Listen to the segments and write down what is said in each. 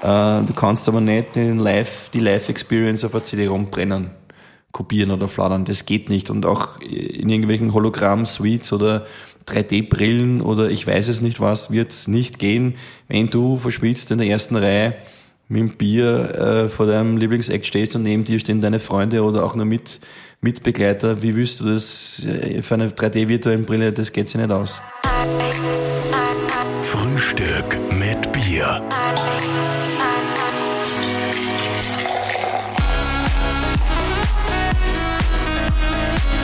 Äh, du kannst aber nicht den Live, die Live-Experience auf einer CD-ROM brennen, kopieren oder fladern. Das geht nicht. Und auch in irgendwelchen Hologramm-Suites oder 3D-Brillen oder ich weiß es nicht was, wird es nicht gehen, wenn du verschwitzt in der ersten Reihe mit dem Bier äh, vor deinem Lieblingseck stehst und neben dir stehen deine Freunde oder auch nur mit, Mitbegleiter. Wie willst du das äh, für eine 3D-virtuelle Brille? Das geht sich nicht aus. Frühstück mit Bier.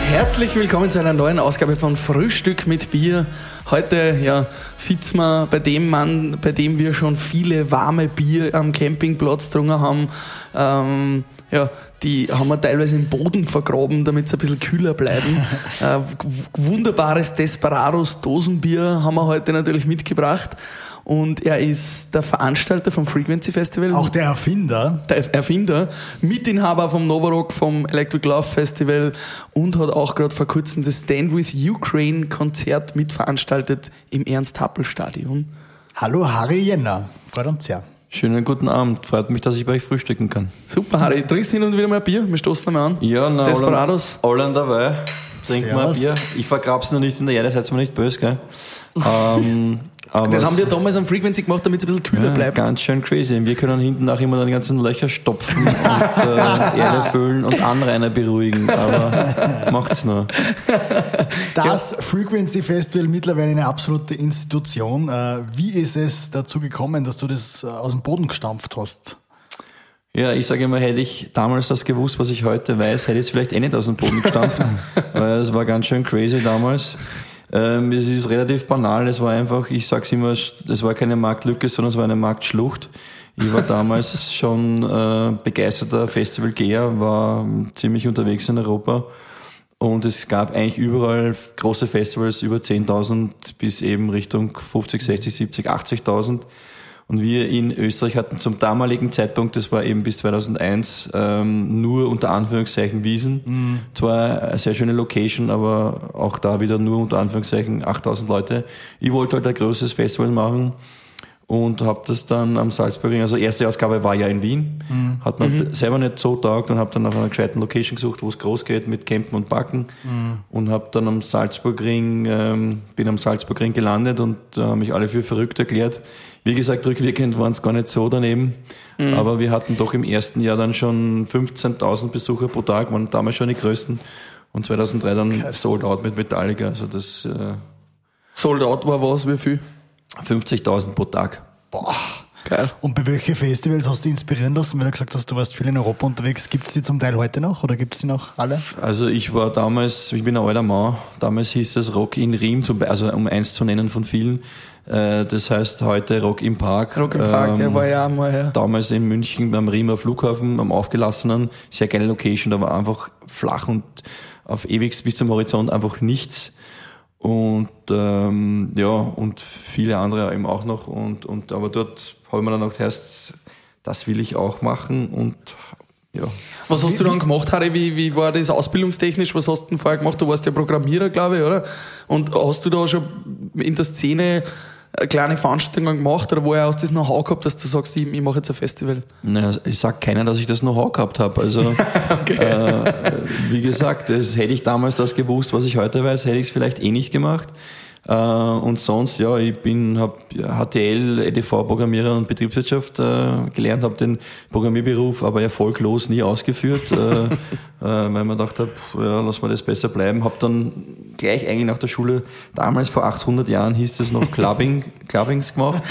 Herzlich willkommen zu einer neuen Ausgabe von Frühstück mit Bier. Heute ja, sitzen wir bei dem Mann, bei dem wir schon viele warme Bier am Campingplatz drungen haben. Ähm, ja, die haben wir teilweise im Boden vergraben, damit sie ein bisschen kühler bleiben. äh, wunderbares Desperados Dosenbier haben wir heute natürlich mitgebracht und er ist der Veranstalter vom Frequency Festival. Auch der Erfinder. Der Erfinder, Mitinhaber vom Novarock, vom Electric Love Festival und hat auch gerade vor kurzem das Stand with Ukraine Konzert mitveranstaltet im Ernst-Happel-Stadion. Hallo Harry Jenner, freut uns sehr. Schönen guten Abend. Freut mich, dass ich bei euch frühstücken kann. Super, Harry. Trinkst du hin und wieder mal ein Bier? Wir stoßen einmal an. Ja, na, Desperados. Allen dabei. Trink mal ein Bier. Ich vergrab's noch nicht in der Erde, seid mir nicht böse, gell? Ähm, aber das haben wir damals am Frequency gemacht, damit es ein bisschen kühler ja, bleibt. Ganz schön crazy. Wir können hinten auch immer die ganzen Löcher stopfen und äh, Erde füllen und Anrainer beruhigen, aber macht's nur. Das ja. Frequency Festival mittlerweile eine absolute Institution. Äh, wie ist es dazu gekommen, dass du das äh, aus dem Boden gestampft hast? Ja, ich sage immer, hätte ich damals das gewusst, was ich heute weiß, hätte ich es vielleicht eh nicht aus dem Boden gestampft, weil es war ganz schön crazy damals. Ähm, es ist relativ banal. Es war einfach, ich sag's immer, es war keine Marktlücke, sondern es war eine Marktschlucht. Ich war damals schon äh, begeisterter Festivalgeher, war ziemlich unterwegs in Europa. Und es gab eigentlich überall große Festivals, über 10.000 bis eben Richtung 50, 60, 70, 80.000. Und wir in Österreich hatten zum damaligen Zeitpunkt, das war eben bis 2001, ähm, nur unter Anführungszeichen Wiesen. Mhm. Zwar eine sehr schöne Location, aber auch da wieder nur unter Anführungszeichen 8000 Leute. Ich wollte halt ein größeres Festival machen und habe das dann am Salzburgring, also erste Ausgabe war ja in Wien, mhm. hat man mhm. selber nicht so taugt und habe dann nach einer gescheiten Location gesucht, wo es groß geht mit Campen und Backen mhm. und habe dann am Salzburgring, ähm, bin am Salzburgring gelandet und da äh, haben mich alle für verrückt erklärt. Wie gesagt, rückwirkend waren es gar nicht so daneben, mhm. aber wir hatten doch im ersten Jahr dann schon 15.000 Besucher pro Tag, waren damals schon die größten und 2003 dann Krass. Sold Out mit Metallica, also das... Äh, Sold Out war was, wie viel? 50.000 pro Tag. Boah. Geil. Und bei welchen Festivals hast du inspirieren lassen? Weil du gesagt hast, du warst viel in Europa unterwegs. Gibt es die zum Teil heute noch oder gibt es die noch alle? Also ich war damals, ich bin ein alter Mann, damals hieß es Rock in Riem, also um eins zu nennen von vielen. Äh, das heißt heute Rock im Park. Rock im Park, ähm, ja, war ja einmal, ja. Damals in München beim Riemer Flughafen, am aufgelassenen, sehr geile Location, da war einfach flach und auf ewig bis zum Horizont einfach nichts und ähm, ja und viele andere eben auch noch und und aber dort habe ich mir dann heißt das will ich auch machen und ja. Was hast du dann gemacht, Harry? Wie, wie war das ausbildungstechnisch? Was hast du denn vorher gemacht? Du warst ja Programmierer, glaube ich, oder? Und hast du da schon in der Szene kleine Veranstaltungen gemacht oder woher du das Know-how gehabt, dass du sagst, ich, ich mache jetzt ein Festival? Naja, ich sag keiner, dass ich das Know-how gehabt habe. Also okay. äh, wie gesagt, das, hätte ich damals das gewusst, was ich heute weiß, hätte ich es vielleicht eh nicht gemacht. Äh, und sonst, ja, ich bin, habe HTL, EDV-Programmierer und Betriebswirtschaft äh, gelernt, habe den Programmierberuf aber erfolglos nie ausgeführt, äh, äh, weil man gedacht habe, ja, lass mal das besser bleiben. Habe dann gleich eigentlich nach der Schule, damals vor 800 Jahren hieß es noch Clubbing, Clubbings gemacht.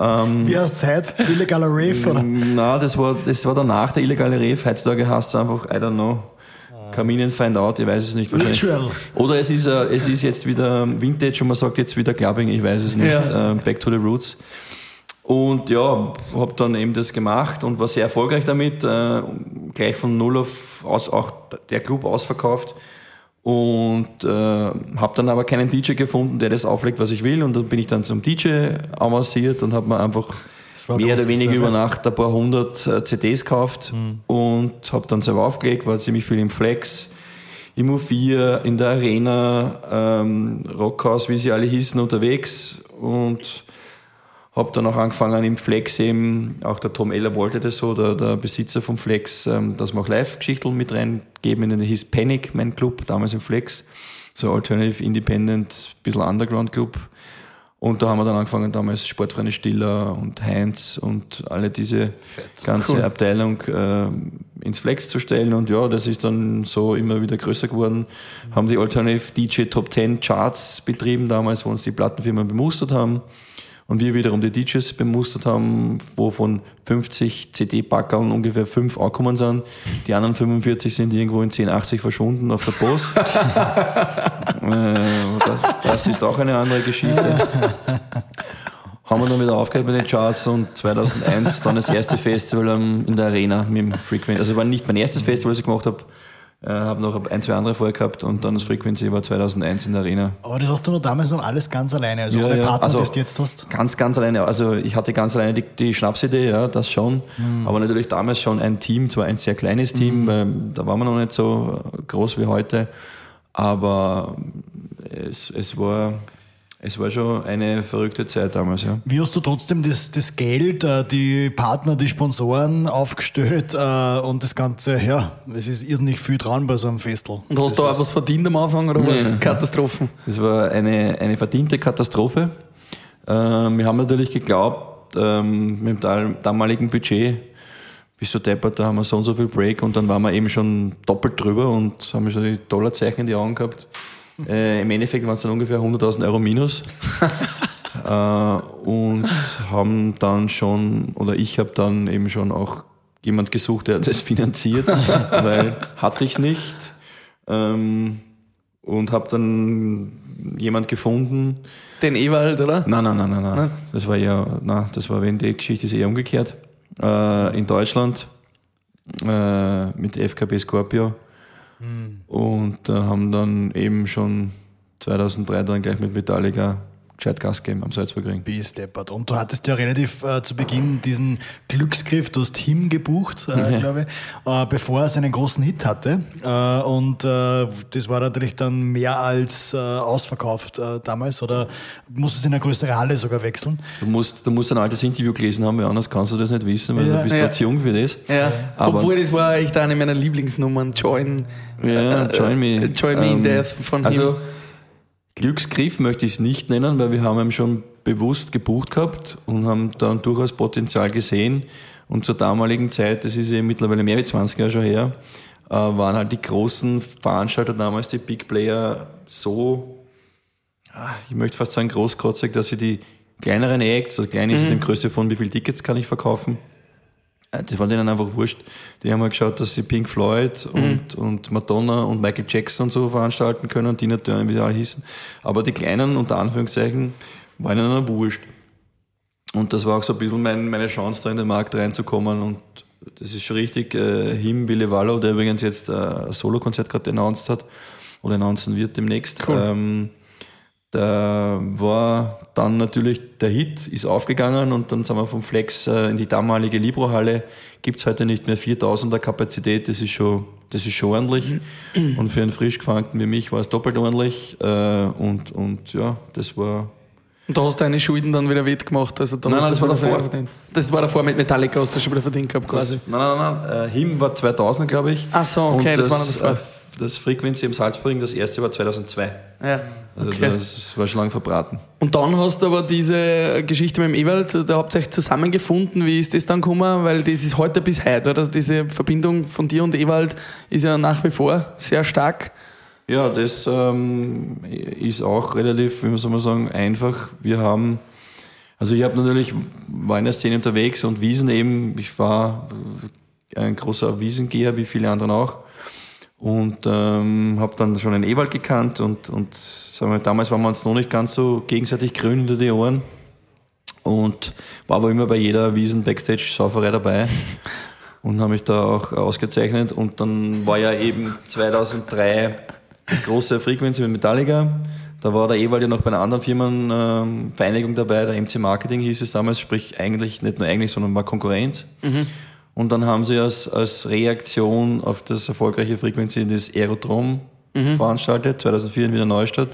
ähm, Wie heißt es heute? Illegaler Rave, oder? Nein, das war, das war danach der illegale Rave. Heutzutage heißt es einfach, I don't know, Kaminen find out, ich weiß es nicht wahrscheinlich. Ritual. Oder es ist, uh, es ist jetzt wieder Vintage und man sagt jetzt wieder Clubbing, ich weiß es nicht. Ja. Uh, back to the Roots. Und ja, habe dann eben das gemacht und war sehr erfolgreich damit. Uh, gleich von null auf aus, auch der Club ausverkauft. Und äh, habe dann aber keinen DJ gefunden, der das auflegt, was ich will. Und dann bin ich dann zum DJ avanciert und habe mir einfach mehr oder weniger über Nacht ein paar hundert äh, CDs gekauft mhm. und habe dann selber aufgelegt, war ziemlich viel im Flex, im U4, in der Arena, ähm, Rockhaus, wie sie alle hießen, unterwegs und habe dann auch angefangen im Flex eben, auch der Tom Eller wollte das so, der, der Besitzer vom Flex, ähm, dass wir auch Live-Geschichten mit reingeben. In den hieß Panic, mein Club, damals im Flex. So Alternative Independent, bisschen Underground Club. Und da haben wir dann angefangen, damals Sportvereine Stiller und Heinz und alle diese ganze Cool. Abteilung äh, ins Flex zu stellen. Und ja, das ist dann so immer wieder größer geworden. Haben die Alternative DJ Top 10 Charts betrieben damals, wo uns die Plattenfirmen bemustert haben. Und wir wiederum die DJs bemustert haben, wovon 50 CD-Packerln ungefähr 5 angekommen sind. Die anderen 45 sind irgendwo in 1080 verschwunden auf der Post. Äh, das, das ist auch eine andere Geschichte. Haben wir dann wieder aufgehört mit den Charts und 2001 dann das erste Festival in der Arena mit dem Frequency. Also war nicht mein erstes Festival, das ich gemacht habe. Äh, habe noch ein, zwei andere vorher gehabt und dann das Frequency war 2001 in der Arena. Aber das hast du noch damals noch alles ganz alleine, also Ja, ohne ja. Partner, Also- das du jetzt hast. Ganz, ganz alleine. Also ich hatte ganz alleine die, die Schnapsidee, ja, das schon. Mhm. Aber natürlich damals schon ein Team, zwar ein sehr kleines Team, weil da waren wir noch nicht so groß wie heute. Aber es, es, war, es war schon eine verrückte Zeit damals, ja. Wie hast du trotzdem das, das Geld, äh, die Partner, die Sponsoren aufgestellt äh, und das Ganze, ja, es ist irrsinnig viel dran bei so einem Festel. Und hast du auch was verdient am Anfang oder was? Nee. Katastrophen. Es war eine, eine verdiente Katastrophe. Ähm, wir haben natürlich geglaubt, ähm, mit dem damaligen Budget, bis so deppert, da haben wir so und so viel Break und dann waren wir eben schon doppelt drüber und haben schon die Dollarzeichen in die Augen gehabt. Äh, Im Endeffekt waren es dann ungefähr 100.000 Euro minus. äh, und haben dann schon, oder ich habe dann eben schon auch jemand gesucht, der das finanziert, weil hatte ich nicht. Ähm, und habe dann jemand gefunden. Den Ewald, oder? Nein, nein, nein, nein, nein. Das war ja, nein, das war, wenn die Geschichte ist eher umgekehrt. Äh, in Deutschland äh, mit FKB Scorpio. Und äh, haben dann eben schon 2003 dann gleich mit Metallica gescheit Gas gegeben am Salzburgring. Bist deppert. Und du hattest ja relativ äh, zu Beginn diesen Glücksgriff, du hast Him gebucht, äh, glaube ich, äh, bevor er seinen großen Hit hatte. Äh, und äh, das war natürlich dann mehr als äh, ausverkauft äh, damals oder musstest in eine größere Halle sogar wechseln. Du musst, du musst ein altes Interview gelesen haben, weil anders kannst du das nicht wissen, weil Ja. du bist Ja. ja. zu jung für das. Ja. Aber- Obwohl, das war echt eine meiner Lieblingsnummern. Join, Ja, Join Me. Join Me in Ähm, Death von Also, ihm. Glücksgriff möchte ich es nicht nennen, weil wir haben ihn schon bewusst gebucht gehabt und haben dann durchaus Potenzial gesehen. Und zur damaligen Zeit, das ist ja mittlerweile mehr als 20 Jahre schon her, äh, waren halt die großen Veranstalter damals, die Big Player, so, ah, ich möchte fast sagen, großkotzig, dass sie die kleineren Acts, also klein ist es in Größe von wie viele Tickets kann ich verkaufen, das war denen einfach wurscht. Die haben halt geschaut, dass sie Pink Floyd und, und Madonna und Michael Jackson und so veranstalten können, Tina Turner, wie sie alle hießen. Aber die kleinen, unter Anführungszeichen, waren ihnen dann wurscht. Und das war auch so ein bisschen mein, meine Chance, da in den Markt reinzukommen. Und das ist schon richtig. Äh, Him, Willi Wallo, der übrigens jetzt äh, ein Solokonzert gerade announced hat oder announcen wird demnächst. Ähm, da war dann natürlich der Hit, ist aufgegangen und dann sind wir vom Flex äh, in die damalige Libro-Halle. Gibt es heute nicht mehr 4000er Kapazität, das ist schon, das ist schon ordentlich. Und für einen frisch Gefangenen wie mich war es doppelt ordentlich. Äh, und, und ja, das war Und da hast du deine Schulden dann wieder wettgemacht. Also dann Nein, nein, du das war davor. verdient. Das war davor mit Metallica, hast du schon wieder verdient gehabt quasi. Nein, nein, nein. Äh, Him war 2000, glaube ich. Ach so, okay, das das, war noch davor. Das Frequency im Salzburg, das erste war 2002. Ja. Also Okay. das war schon lange verbraten. Und dann hast du aber diese Geschichte mit dem Ewald, da habt ihr euch zusammengefunden. Wie ist das dann gekommen? Weil das ist heute bis heute, oder? Also diese Verbindung von dir und Ewald ist ja nach wie vor sehr stark. Ja, das ähm, ist auch relativ, wie soll man sagen, einfach. Wir haben, also ich habe natürlich, war in der Szene unterwegs und Wiesen eben, ich war ein großer Wiesengeher, wie viele anderen auch. Und ähm, habe dann schon einen Ewald gekannt und, und sagen wir, damals waren wir uns noch nicht ganz so gegenseitig grün hinter die Ohren. Und war aber immer bei jeder Wiesen-Backstage-Sauferei dabei und habe mich da auch ausgezeichnet. Und dann war ja eben 2003 das große Frequency mit Metallica. Da war der Ewald ja noch bei einer anderen Firmenvereinigung dabei, der MC Marketing hieß es damals, sprich eigentlich, nicht nur eigentlich, sondern war Konkurrenz. Und dann haben sie als, als Reaktion auf das erfolgreiche Frequency das Aerodrom veranstaltet, 2004 in Wiener Neustadt,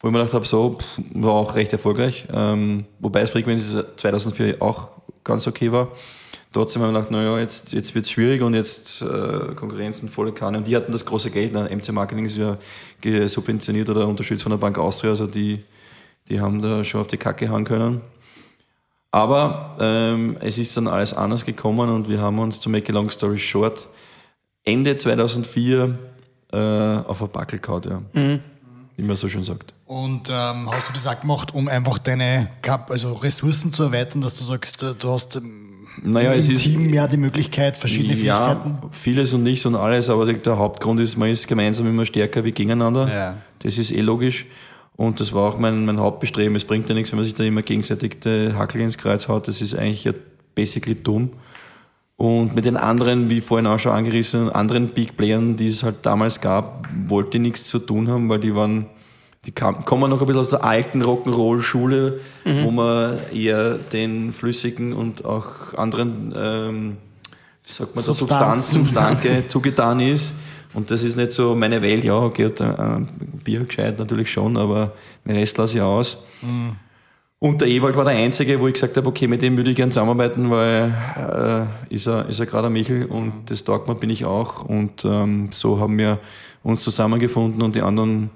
wo ich mir gedacht habe, so, pff, war auch recht erfolgreich. Ähm, wobei das Frequency 2004 auch ganz okay war. Trotzdem haben wir gedacht, naja, jetzt, jetzt wird es schwierig und jetzt äh, Konkurrenzen volle Kanne. Und die hatten das große Geld. Ne? MC Marketing ist ja subventioniert oder unterstützt von der Bank Austria. Also die, die haben da schon auf die Kacke hauen können. Aber ähm, es ist dann alles anders gekommen und wir haben uns, to make a long story short, Ende 2004 äh, auf ein Backel gehauen, ja. Wie man so schön sagt. Und ähm, hast du das auch gemacht, um einfach deine Kap also Ressourcen zu erweitern, dass du sagst, äh, du hast ähm, Naja, im es ist- Team mehr die Möglichkeit, verschiedene Fähigkeiten? Ja, vieles und nichts und alles, aber der Hauptgrund ist, man ist gemeinsam immer stärker wie gegeneinander. Ja. Das ist eh logisch. Und das war auch mein, mein Hauptbestreben. Es bringt ja nichts, wenn man sich da immer gegenseitig die Hackel ins Kreuz haut. Das ist eigentlich ja basically dumm. Und mit den anderen, wie vorhin auch schon angerissen, anderen Big Playern, die es halt damals gab, wollte ich nichts zu tun haben, weil die waren, die kam, kommen noch ein bisschen aus der alten Rock'n'Roll-Schule, wo man eher den flüssigen und auch anderen, ähm, wie sagt man, da, Substanz, Substanzen. Substanze zugetan ist. Und das ist nicht so meine Welt, ja, okay, äh, Bier gescheit natürlich schon, aber den Rest lasse ich aus. Und der Ewald war der Einzige, wo ich gesagt habe, okay, mit dem würde ich gerne zusammenarbeiten, weil äh, ist er, ist er gerade ein Michel und das taugt mir bin ich auch. Und ähm, so haben wir uns zusammengefunden und die anderen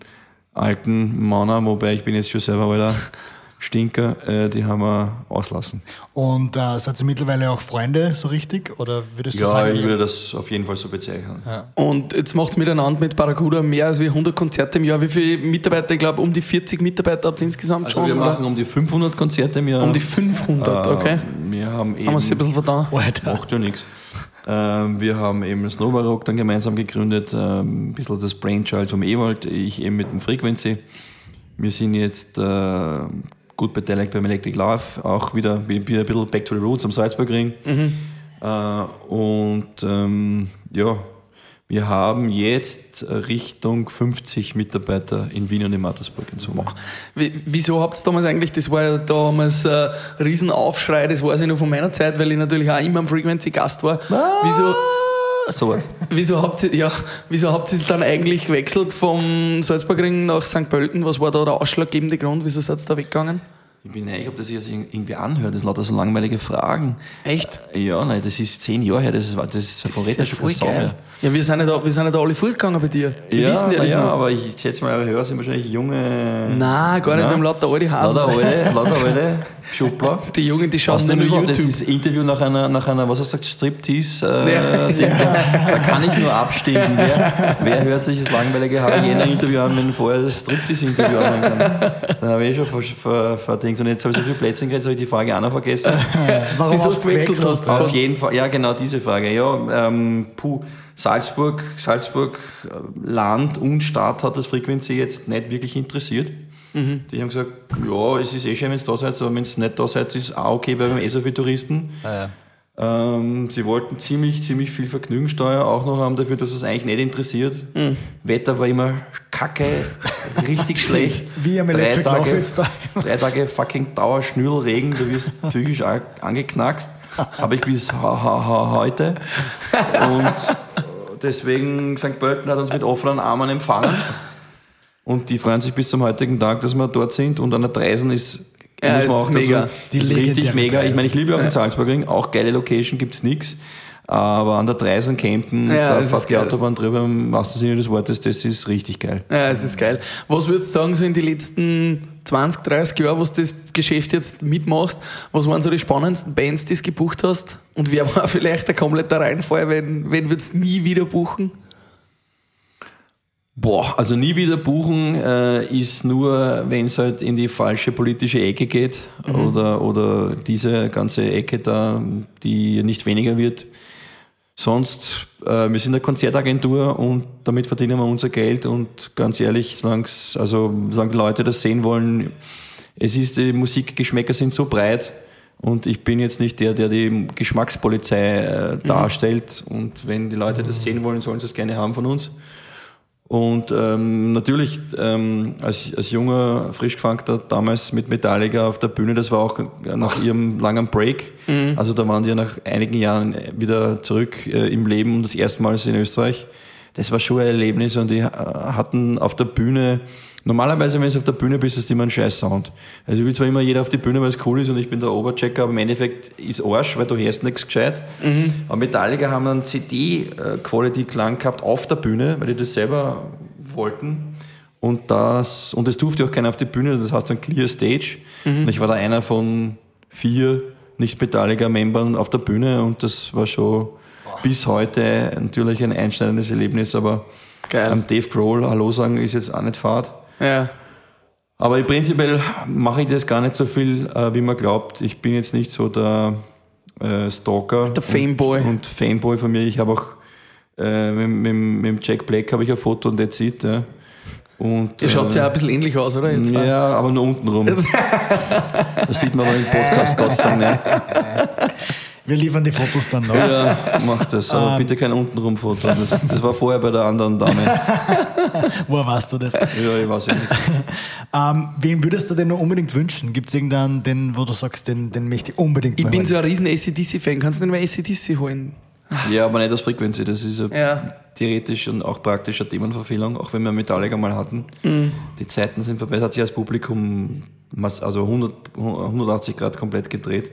alten Männer, wobei ich bin jetzt schon selber alter Stinker, äh, die haben wir auslassen. Und äh, seid ihr mittlerweile auch Freunde, so richtig? Oder würdest du Ja, sagen, ich würde das auf jeden Fall so bezeichnen. Und jetzt macht's miteinander mit Barracuda mehr als wie 100 Konzerte im Jahr. Wie viele Mitarbeiter? Ich glaube, um die 40 Mitarbeiter habt ihr insgesamt Also schon. wir oder? machen um die 500 Konzerte im Jahr. um die 500, okay. Äh, Wir haben eben Haben wir sie ein bisschen. Alter. Macht ja nichts. Ähm, wir haben eben das Novarock dann gemeinsam gegründet, ähm, ein bisschen das Brainchild vom Ewald, ich eben mit dem Frequency. Wir sind jetzt äh, gut beteiligt beim Electric Love, auch wieder wie- wieder ein bisschen back to the roots am Salzburgring. Äh, und ähm, ja, wir haben jetzt Richtung 50 Mitarbeiter in Wien und in Mattersburg in Summe. Wie- Wieso habt ihr damals eigentlich, das war ja damals ein Riesenaufschrei, das weiß ich noch von meiner Zeit, weil ich natürlich auch immer am Frequency Gast war. Wieso, So was. wieso habt ihr, ja, wieso habt ihr dann eigentlich gewechselt vom Salzburgring nach St. Pölten? Was war da der ausschlaggebende Grund? Wieso seid ihr da weggegangen? Ich bin ich ob das sich jetzt irgendwie anhört, das sind lauter so langweilige Fragen. Echt? Ja, nein, das ist zehn Jahre her, das ist, das ist verrät ja schon Sau mehr. Ja, wir sind ja da, wir sind ja da alle fortgegangen bei dir. Wir Ja, wissen ja das ja, noch. aber ich schätze mal, eure Hörer sind wahrscheinlich junge. Nein, gar nicht, wir haben lauter alte Hasen. Lauter alte, lauter alte Schuppler. Die Jungen, die schauen nur YouTube. das ist Interview nach einer, nach einer, was er sagt, Striptease, äh, Ja. Da kann ich nur abstimmen. Wer, wer hört sich das langweilige Hygiene-Interview an, wenn vorher das Striptease-Interview anhören kann? Dann habe ich eh schon ver, ver, verdings. Und jetzt habe ich so viele Plätze gekriegt, habe ich die Frage auch noch vergessen. Warum Wieso hast du gewechselt hast? Auf jeden Fall, ja genau diese Frage. Ja, ähm, puh, Salzburg, Salzburg, äh, Land und Stadt hat das Frequency jetzt nicht wirklich interessiert. Die haben gesagt, ja, es ist eh schön, wenn es da seid, aber wenn es nicht da seid, ist auch okay, weil wir haben eh so viele Touristen. Ähm, sie wollten ziemlich, ziemlich viel Vergnügungssteuer auch noch haben dafür, dass es eigentlich nicht interessiert. Wetter war immer kacke, richtig schlecht. Wie am Drei Electric Tage, jetzt da. drei Tage fucking Dauerschnürlregen, du wirst psychisch angeknackst. Habe ich bis ha ha ha heute. Und deswegen St. Pölten hat uns mit offenen Armen empfangen. Und die freuen sich bis zum heutigen Tag, dass wir dort sind. Und an der Dreisen ist, Ja, muss es man ist auch mega. Die ist richtig mega. Ich Dreisen. meine, ich liebe auch den Salzburgring, auch geile Location gibt's nix. Aber an der Dreisen campen, Ja, da fährt die geil. Autobahn drüber, im wahrsten Sinne des Wortes, das ist richtig geil. Ja, es ist geil. Was würdest du sagen, so in die letzten 20, 30 Jahre, wo du das Geschäft jetzt mitmachst, was waren so die spannendsten Bands, die du gebucht hast? Und wer war vielleicht der komplette Reinfall, wenn, wenn würdest du nie wieder buchen? Boah, also nie wieder buchen äh, ist nur, wenn es halt in die falsche politische Ecke geht oder, oder diese ganze Ecke da, die nicht weniger wird. Sonst, äh, wir sind eine Konzertagentur und damit verdienen wir unser Geld und ganz ehrlich, solang's, also solange die Leute das sehen wollen, es ist, die Musikgeschmäcker sind so breit und ich bin jetzt nicht der, der die Geschmackspolizei äh, darstellt und wenn die Leute das sehen wollen, sollen sie es gerne haben von uns. Und ähm, natürlich, ähm, als, als junger, frisch gefangter, damals mit Metallica auf der Bühne, das war auch nach ihrem langen Break. Also da waren die ja nach einigen Jahren wieder zurück äh, im Leben und das erste Mal in Österreich. Das war schon ein Erlebnis und die äh, hatten auf der Bühne Normalerweise, wenn du auf der Bühne bist, ist immer ein scheiß Sound. Also ich will zwar immer jeder auf die Bühne, weil es cool ist und ich bin der Oberchecker, aber im Endeffekt ist Arsch, weil du hörst nichts gescheit. Aber Metallica haben einen CD-Quality-Klang gehabt auf der Bühne, weil die das selber wollten. Und das, und es durfte auch keiner auf die Bühne, das heißt ein Clear Stage. Und ich war da einer von vier Nicht-Metallica-Membern auf der Bühne und das war schon bis heute natürlich ein einschneidendes Erlebnis, aber Geil. Dave Grohl Hallo sagen ist jetzt auch nicht Fahrt. Ja. Aber prinzipiell mache ich das gar nicht so viel, äh, wie man glaubt. Ich bin jetzt nicht so der äh, Stalker. Der Fanboy. Und, und Fanboy von mir. Ich habe auch äh, mit, mit, mit dem Jack Black habe ich ein Foto und that's it. Ja. Und, Ihr schaut äh, ja ein bisschen ähnlich aus, oder? Zwei? ja, aber nur unten rum. das sieht man aber im Podcast Gott sei Dank nicht. Wir liefern die Fotos dann noch. Ja, mach das. Aber bitte kein untenrum Foto. Das, das war vorher bei der anderen Dame. Woher weißt du das? Ja, ich weiß ja nicht. Ähm, wen würdest du denn noch unbedingt wünschen? Gibt es irgendeinen, den, wo du sagst, den, den möchte ich unbedingt Ich mal bin hören? so ein riesen ACDC-Fan. Kannst du nicht mal ACDC holen? Ja, aber nicht aus Frequency. Das ist ja, theoretisch und auch praktisch eine Themenverfehlung, auch wenn wir Metallica mal hatten. Die Zeiten sind vorbei. Es hat sich als Publikum also 100, 180 Grad komplett gedreht.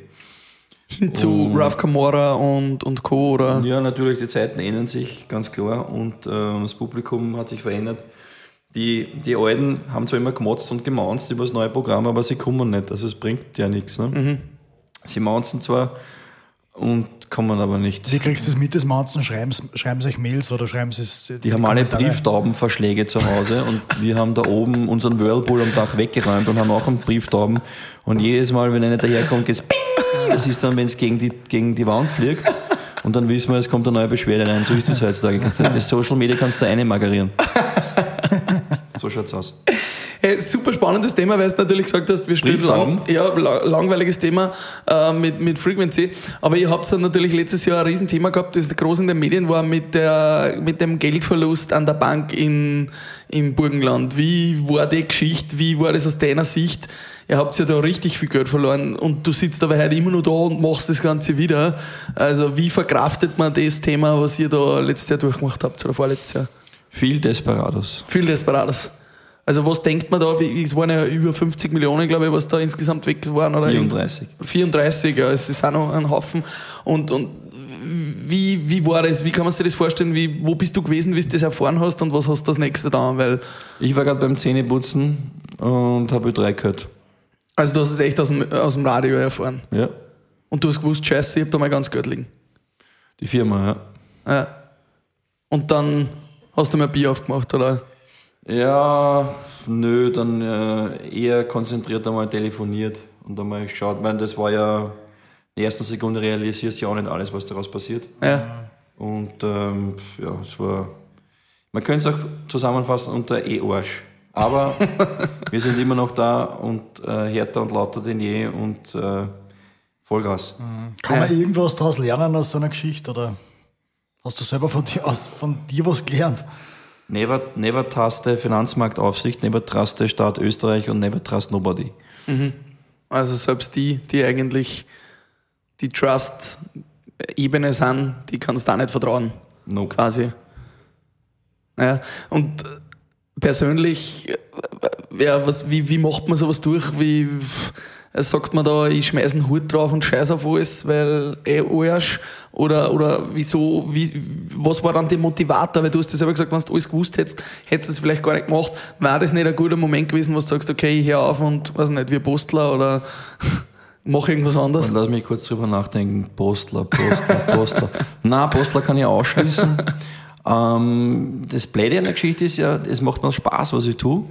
Hin zu Ralph Camora und, und Co. Oder? Ja, natürlich, die Zeiten ändern sich, ganz klar. Und äh, das Publikum hat sich verändert. Die, die Alten haben zwar immer gemotzt und gemaunzt über das neue Programm, aber sie kommen nicht. Also es bringt ja nichts. Ne? Sie maunzen zwar und kommen aber nicht. Wie kriegst du das mit, das Mountain? Schreiben, schreiben sie euch Mails oder schreiben sie es? Die haben alle Brieftaubenverschläge zu Hause und wir haben da oben unseren Whirlpool am Dach weggeräumt und haben auch einen Brieftauben. Und jedes Mal, wenn einer daherkommt, geht's Ping! Das ist dann, wenn es gegen die, gegen die Wand fliegt. Und dann wissen wir, es kommt eine neue Beschwerde rein. So ist das heutzutage. Das Social Media kannst du einmagerieren. So schaut's aus. Hey, super spannendes Thema, weil du natürlich gesagt hast, wir Brieftauben? lang, ja, la- langweiliges Thema äh, mit, mit Frequency. Aber ihr habt natürlich letztes Jahr ein Riesenthema gehabt, das groß in den Medien war mit, der, mit dem Geldverlust an der Bank in, im Burgenland. Wie war die Geschichte? Wie war das aus deiner Sicht? Ihr habt ja da richtig viel Geld verloren und du sitzt aber heute immer noch da und machst das Ganze wieder. Also wie verkraftet man das Thema, was ihr da letztes Jahr durchgemacht habt oder vorletztes Jahr? Viel Desperados. Viel Desperados. Also was denkt man da? Es waren ja über 50 Millionen, glaube ich, was da insgesamt weg waren. Oder 34. 34, ja, es ist auch noch ein Haufen. Und, und wie, wie war das? Wie kann man sich das vorstellen? Wie, wo bist du gewesen, wie du das erfahren hast und was hast du das nächste da? Weil, Ich war gerade beim Zähneputzen und habe Ö3 gehört. also du hast es echt aus dem, aus dem Radio erfahren. Ja. Und du hast gewusst, scheiße, ich hab da mal ganz Geld liegen. Die Firma, ja. Ja. Und dann hast du mal ein Bier aufgemacht, oder? Ja, nö, dann äh, eher konzentriert einmal telefoniert und einmal geschaut, weil das war ja, in der ersten Sekunde realisierst du ja auch nicht alles, was daraus passiert. Ja. Und ähm, ja, es war, man könnte es auch zusammenfassen unter E-Arsch. Aber wir sind immer noch da und äh, härter und lauter denn je und äh, Vollgas. Kann man irgendwas daraus lernen aus so einer Geschichte? Oder hast du selber von dir, aus, von dir was gelernt? Never, never trust the Finanzmarktaufsicht, never trust the Staat Österreich und never trust nobody. Also selbst die, die eigentlich die Trust-Ebene sind, die kannst du auch nicht vertrauen, Nope. quasi. Ja, und äh, persönlich, äh, ja, was, wie, wie macht man sowas durch? Wie äh, sagt man da, ich schmeiß einen Hut drauf und scheiß auf alles, weil eh Arsch? Oder, oder wieso, wie, was war dann der Motivator? Weil du hast ja selber gesagt, wenn du alles gewusst hättest, hättest du es vielleicht gar nicht gemacht. War das nicht ein guter Moment gewesen, wo du sagst, okay, ich hör auf und, weiß nicht, wie Postler oder mach irgendwas anderes? Und lass mich kurz drüber nachdenken. Postler, Postler, Postler. Na, Postler kann ich ausschließen. Ähm, das Blöde an der Geschichte ist ja, es macht mir Spaß, was ich tue.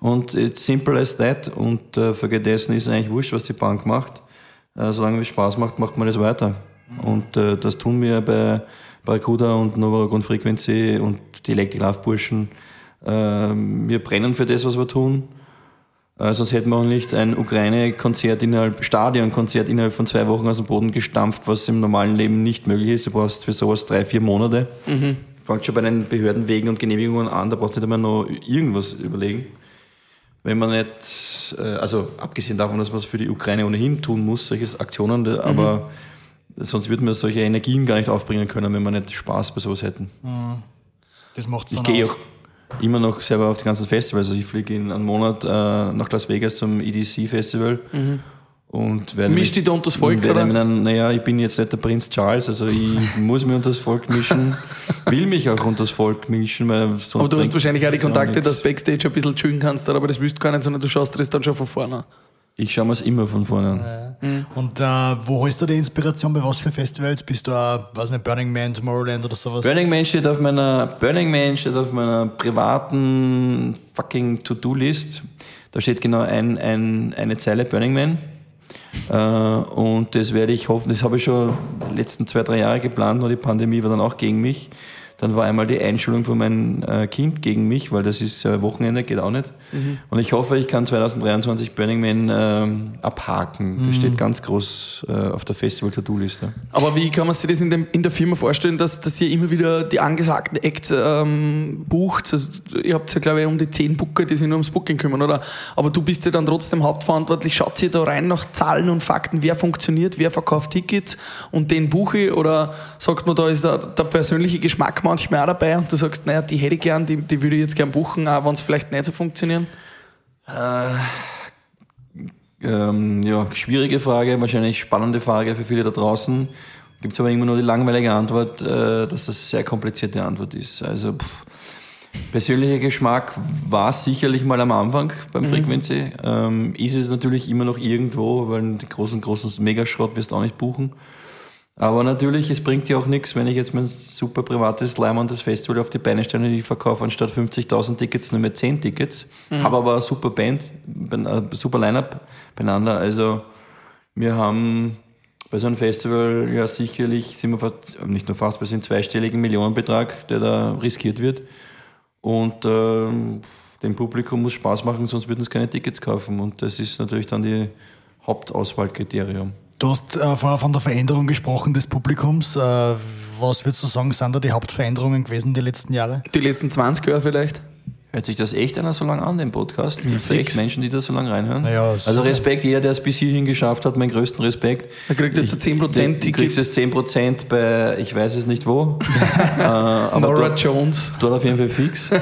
Und it's simple as that. Und äh, vergessen ist eigentlich wurscht, was die Bank macht. Äh, solange es Spaß macht, macht man das weiter. Und äh, das tun wir bei Barracuda und Novarock und Frequency und die Electric Love Burschen. Ähm, wir brennen für das, was wir tun. Äh, sonst hätten wir auch nicht ein Ukraine-Konzert innerhalb, Stadionkonzert innerhalb von zwei Wochen aus dem Boden gestampft, was im normalen Leben nicht möglich ist. Du brauchst für sowas drei, vier Monate. Mhm. Fängt schon bei den Behördenwegen und Genehmigungen an, da brauchst du nicht einmal noch irgendwas überlegen. Wenn man nicht, äh, also abgesehen davon, dass man es für die Ukraine ohnehin tun muss, solche Aktionen, aber sonst würden wir solche Energien gar nicht aufbringen können, wenn wir nicht Spaß bei sowas hätten. Das macht es Ich gehe auch, immer noch selber auf die ganzen Festivals. Also ich fliege in einem Monat äh, nach Las Vegas zum EDC Festival. Und werde Mischt dich da unter das Volk, oder? dann, naja, ich bin jetzt nicht der Prinz Charles, also ich muss mich unter das Volk mischen, will mich auch unter das Volk mischen, weil sonst Aber du hast wahrscheinlich auch die Kontakte, dass du Backstage ein bisschen chillen kannst, aber das willst du gar nicht, sondern du schaust dir das dann schon von vorne an. Ich schaue mir es immer von vorne an. Und äh, wo holst du die Inspiration? Bei was für Festivals? Bist du, äh, weiß nicht, Burning Man, Tomorrowland oder sowas? Burning Man steht auf meiner Burning Man steht auf meiner privaten fucking To-Do-List. Da steht genau ein, ein, eine Zeile Burning Man. Äh, und das werde ich hoffen, das habe ich schon die letzten zwei, drei Jahre geplant, nur die Pandemie war dann auch gegen mich. Dann war einmal die Einschulung von meinem äh, Kind gegen mich, weil das ist äh, Wochenende, geht auch nicht. Und ich hoffe, ich kann 2023 Burning Man ähm, abhaken. Das steht ganz groß äh, auf der Festival-To-Do-Liste. Aber wie kann man sich das in, dem, in der Firma vorstellen, dass, dass ihr immer wieder die angesagten Acts ähm, bucht? Also, ihr habt ja, glaube ich, um die zehn Booker, die sich nur ums Booking kümmern, oder? Aber du bist ja dann trotzdem hauptverantwortlich. Schaut ihr da rein nach Zahlen und Fakten, wer funktioniert, wer verkauft Tickets und den buche? Oder sagt man, da ist der, der persönliche Geschmack manchmal auch dabei und du sagst, naja, die hätte ich gern, die, die würde ich jetzt gern buchen, auch wenn es vielleicht nicht so funktionieren? Ähm, ja, schwierige Frage, wahrscheinlich spannende Frage für viele da draußen. Gibt es aber immer nur die langweilige Antwort, äh, dass das eine sehr komplizierte Antwort ist. Also pff, persönlicher Geschmack war sicherlich mal am Anfang beim Frequency. Ähm, ist es natürlich immer noch irgendwo, weil die großen, großen Megaschrott wirst du auch nicht buchen. Aber natürlich, es bringt dir auch nichts, wenn ich jetzt mein super privates Leimandes Festival auf die Beine stelle und ich verkaufe anstatt 50.000 Tickets nur mehr 10 Tickets. Habe aber eine super Band, bin- äh, super Line-Up beieinander. Also wir haben bei so einem Festival ja sicherlich, sind wir fast, nicht nur fast, wir sind zweistelligen Millionenbetrag, der da riskiert wird. Und ähm, dem Publikum muss Spaß machen, sonst würden sie keine Tickets kaufen. Und das ist natürlich dann die Hauptauswahlkriterium. Du hast äh, vorher von der Veränderung gesprochen des Publikums. Äh, was würdest du sagen, sind da die Hauptveränderungen gewesen die letzten Jahre? Die letzten 20 Jahre vielleicht? Hört sich das echt einer so lange an, den Podcast? Gibt es echt Menschen, die das so lange reinhören? Naja, so- also Respekt, jeder, der es bis hierhin geschafft hat, meinen größten Respekt. Er kriegt jetzt ein 10% Du kriegst Ticket. jetzt 10% bei, ich weiß es nicht wo, äh, aber Nora dort, Jones. dort auf jeden Fall fix.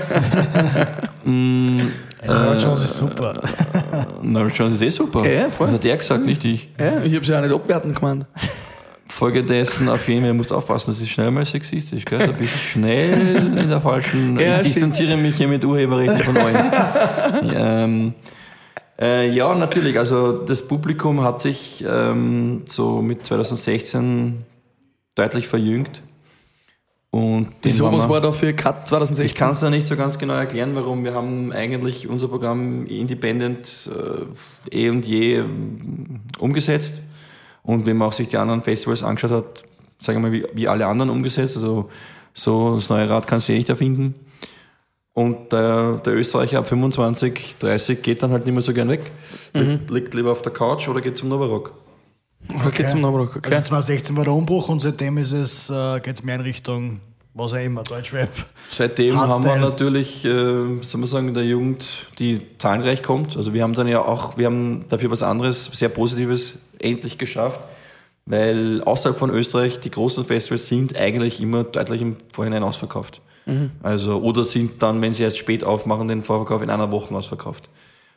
Ja, Jones ist super. Na, Jones ist eh super. Ja, voll. Das hat er gesagt, nicht ich. Ja, ich habe sie auch nicht abwertend gemeint. Folgedessen auf jeden Fall, musst aufpassen, das ist schnell mal sexistisch, gell? Da bist du schnell in der falschen. Ja, ich distanziere mich hier mit Urheberrechten von euch. ähm, äh, ja, natürlich. Also das Publikum hat sich ähm, so mit 2016 deutlich verjüngt. Und Wieso, was war da für Cut ich 2016? kann es da nicht so ganz genau erklären, warum. Wir haben eigentlich unser Programm Independent äh, eh und je ähm, umgesetzt. Und wenn man auch sich die anderen Festivals angeschaut hat, sagen wir mal, wie, wie alle anderen umgesetzt. Also so das neue Rad kannst du eh nicht erfinden. Und der, der Österreicher ab 25, 30 geht dann halt nicht mehr so gern weg. Liegt, liegt lieber auf der Couch oder geht zum Novarock. Oder geht's um Nobrock? Okay. Also 2016 war der Umbruch und seitdem ist es, äh, geht es mehr in Richtung, was auch immer, Deutschrap. Seitdem haben wir Hardstyle. natürlich, äh, soll man sagen, in der Jugend, die zahlenreich kommt. Also wir haben dann ja auch, wir haben dafür was anderes, sehr Positives endlich geschafft, weil außerhalb von Österreich die großen Festivals sind eigentlich immer deutlich im Vorhinein ausverkauft. Also, oder sind dann, wenn sie erst spät aufmachen, den Vorverkauf in einer Woche ausverkauft.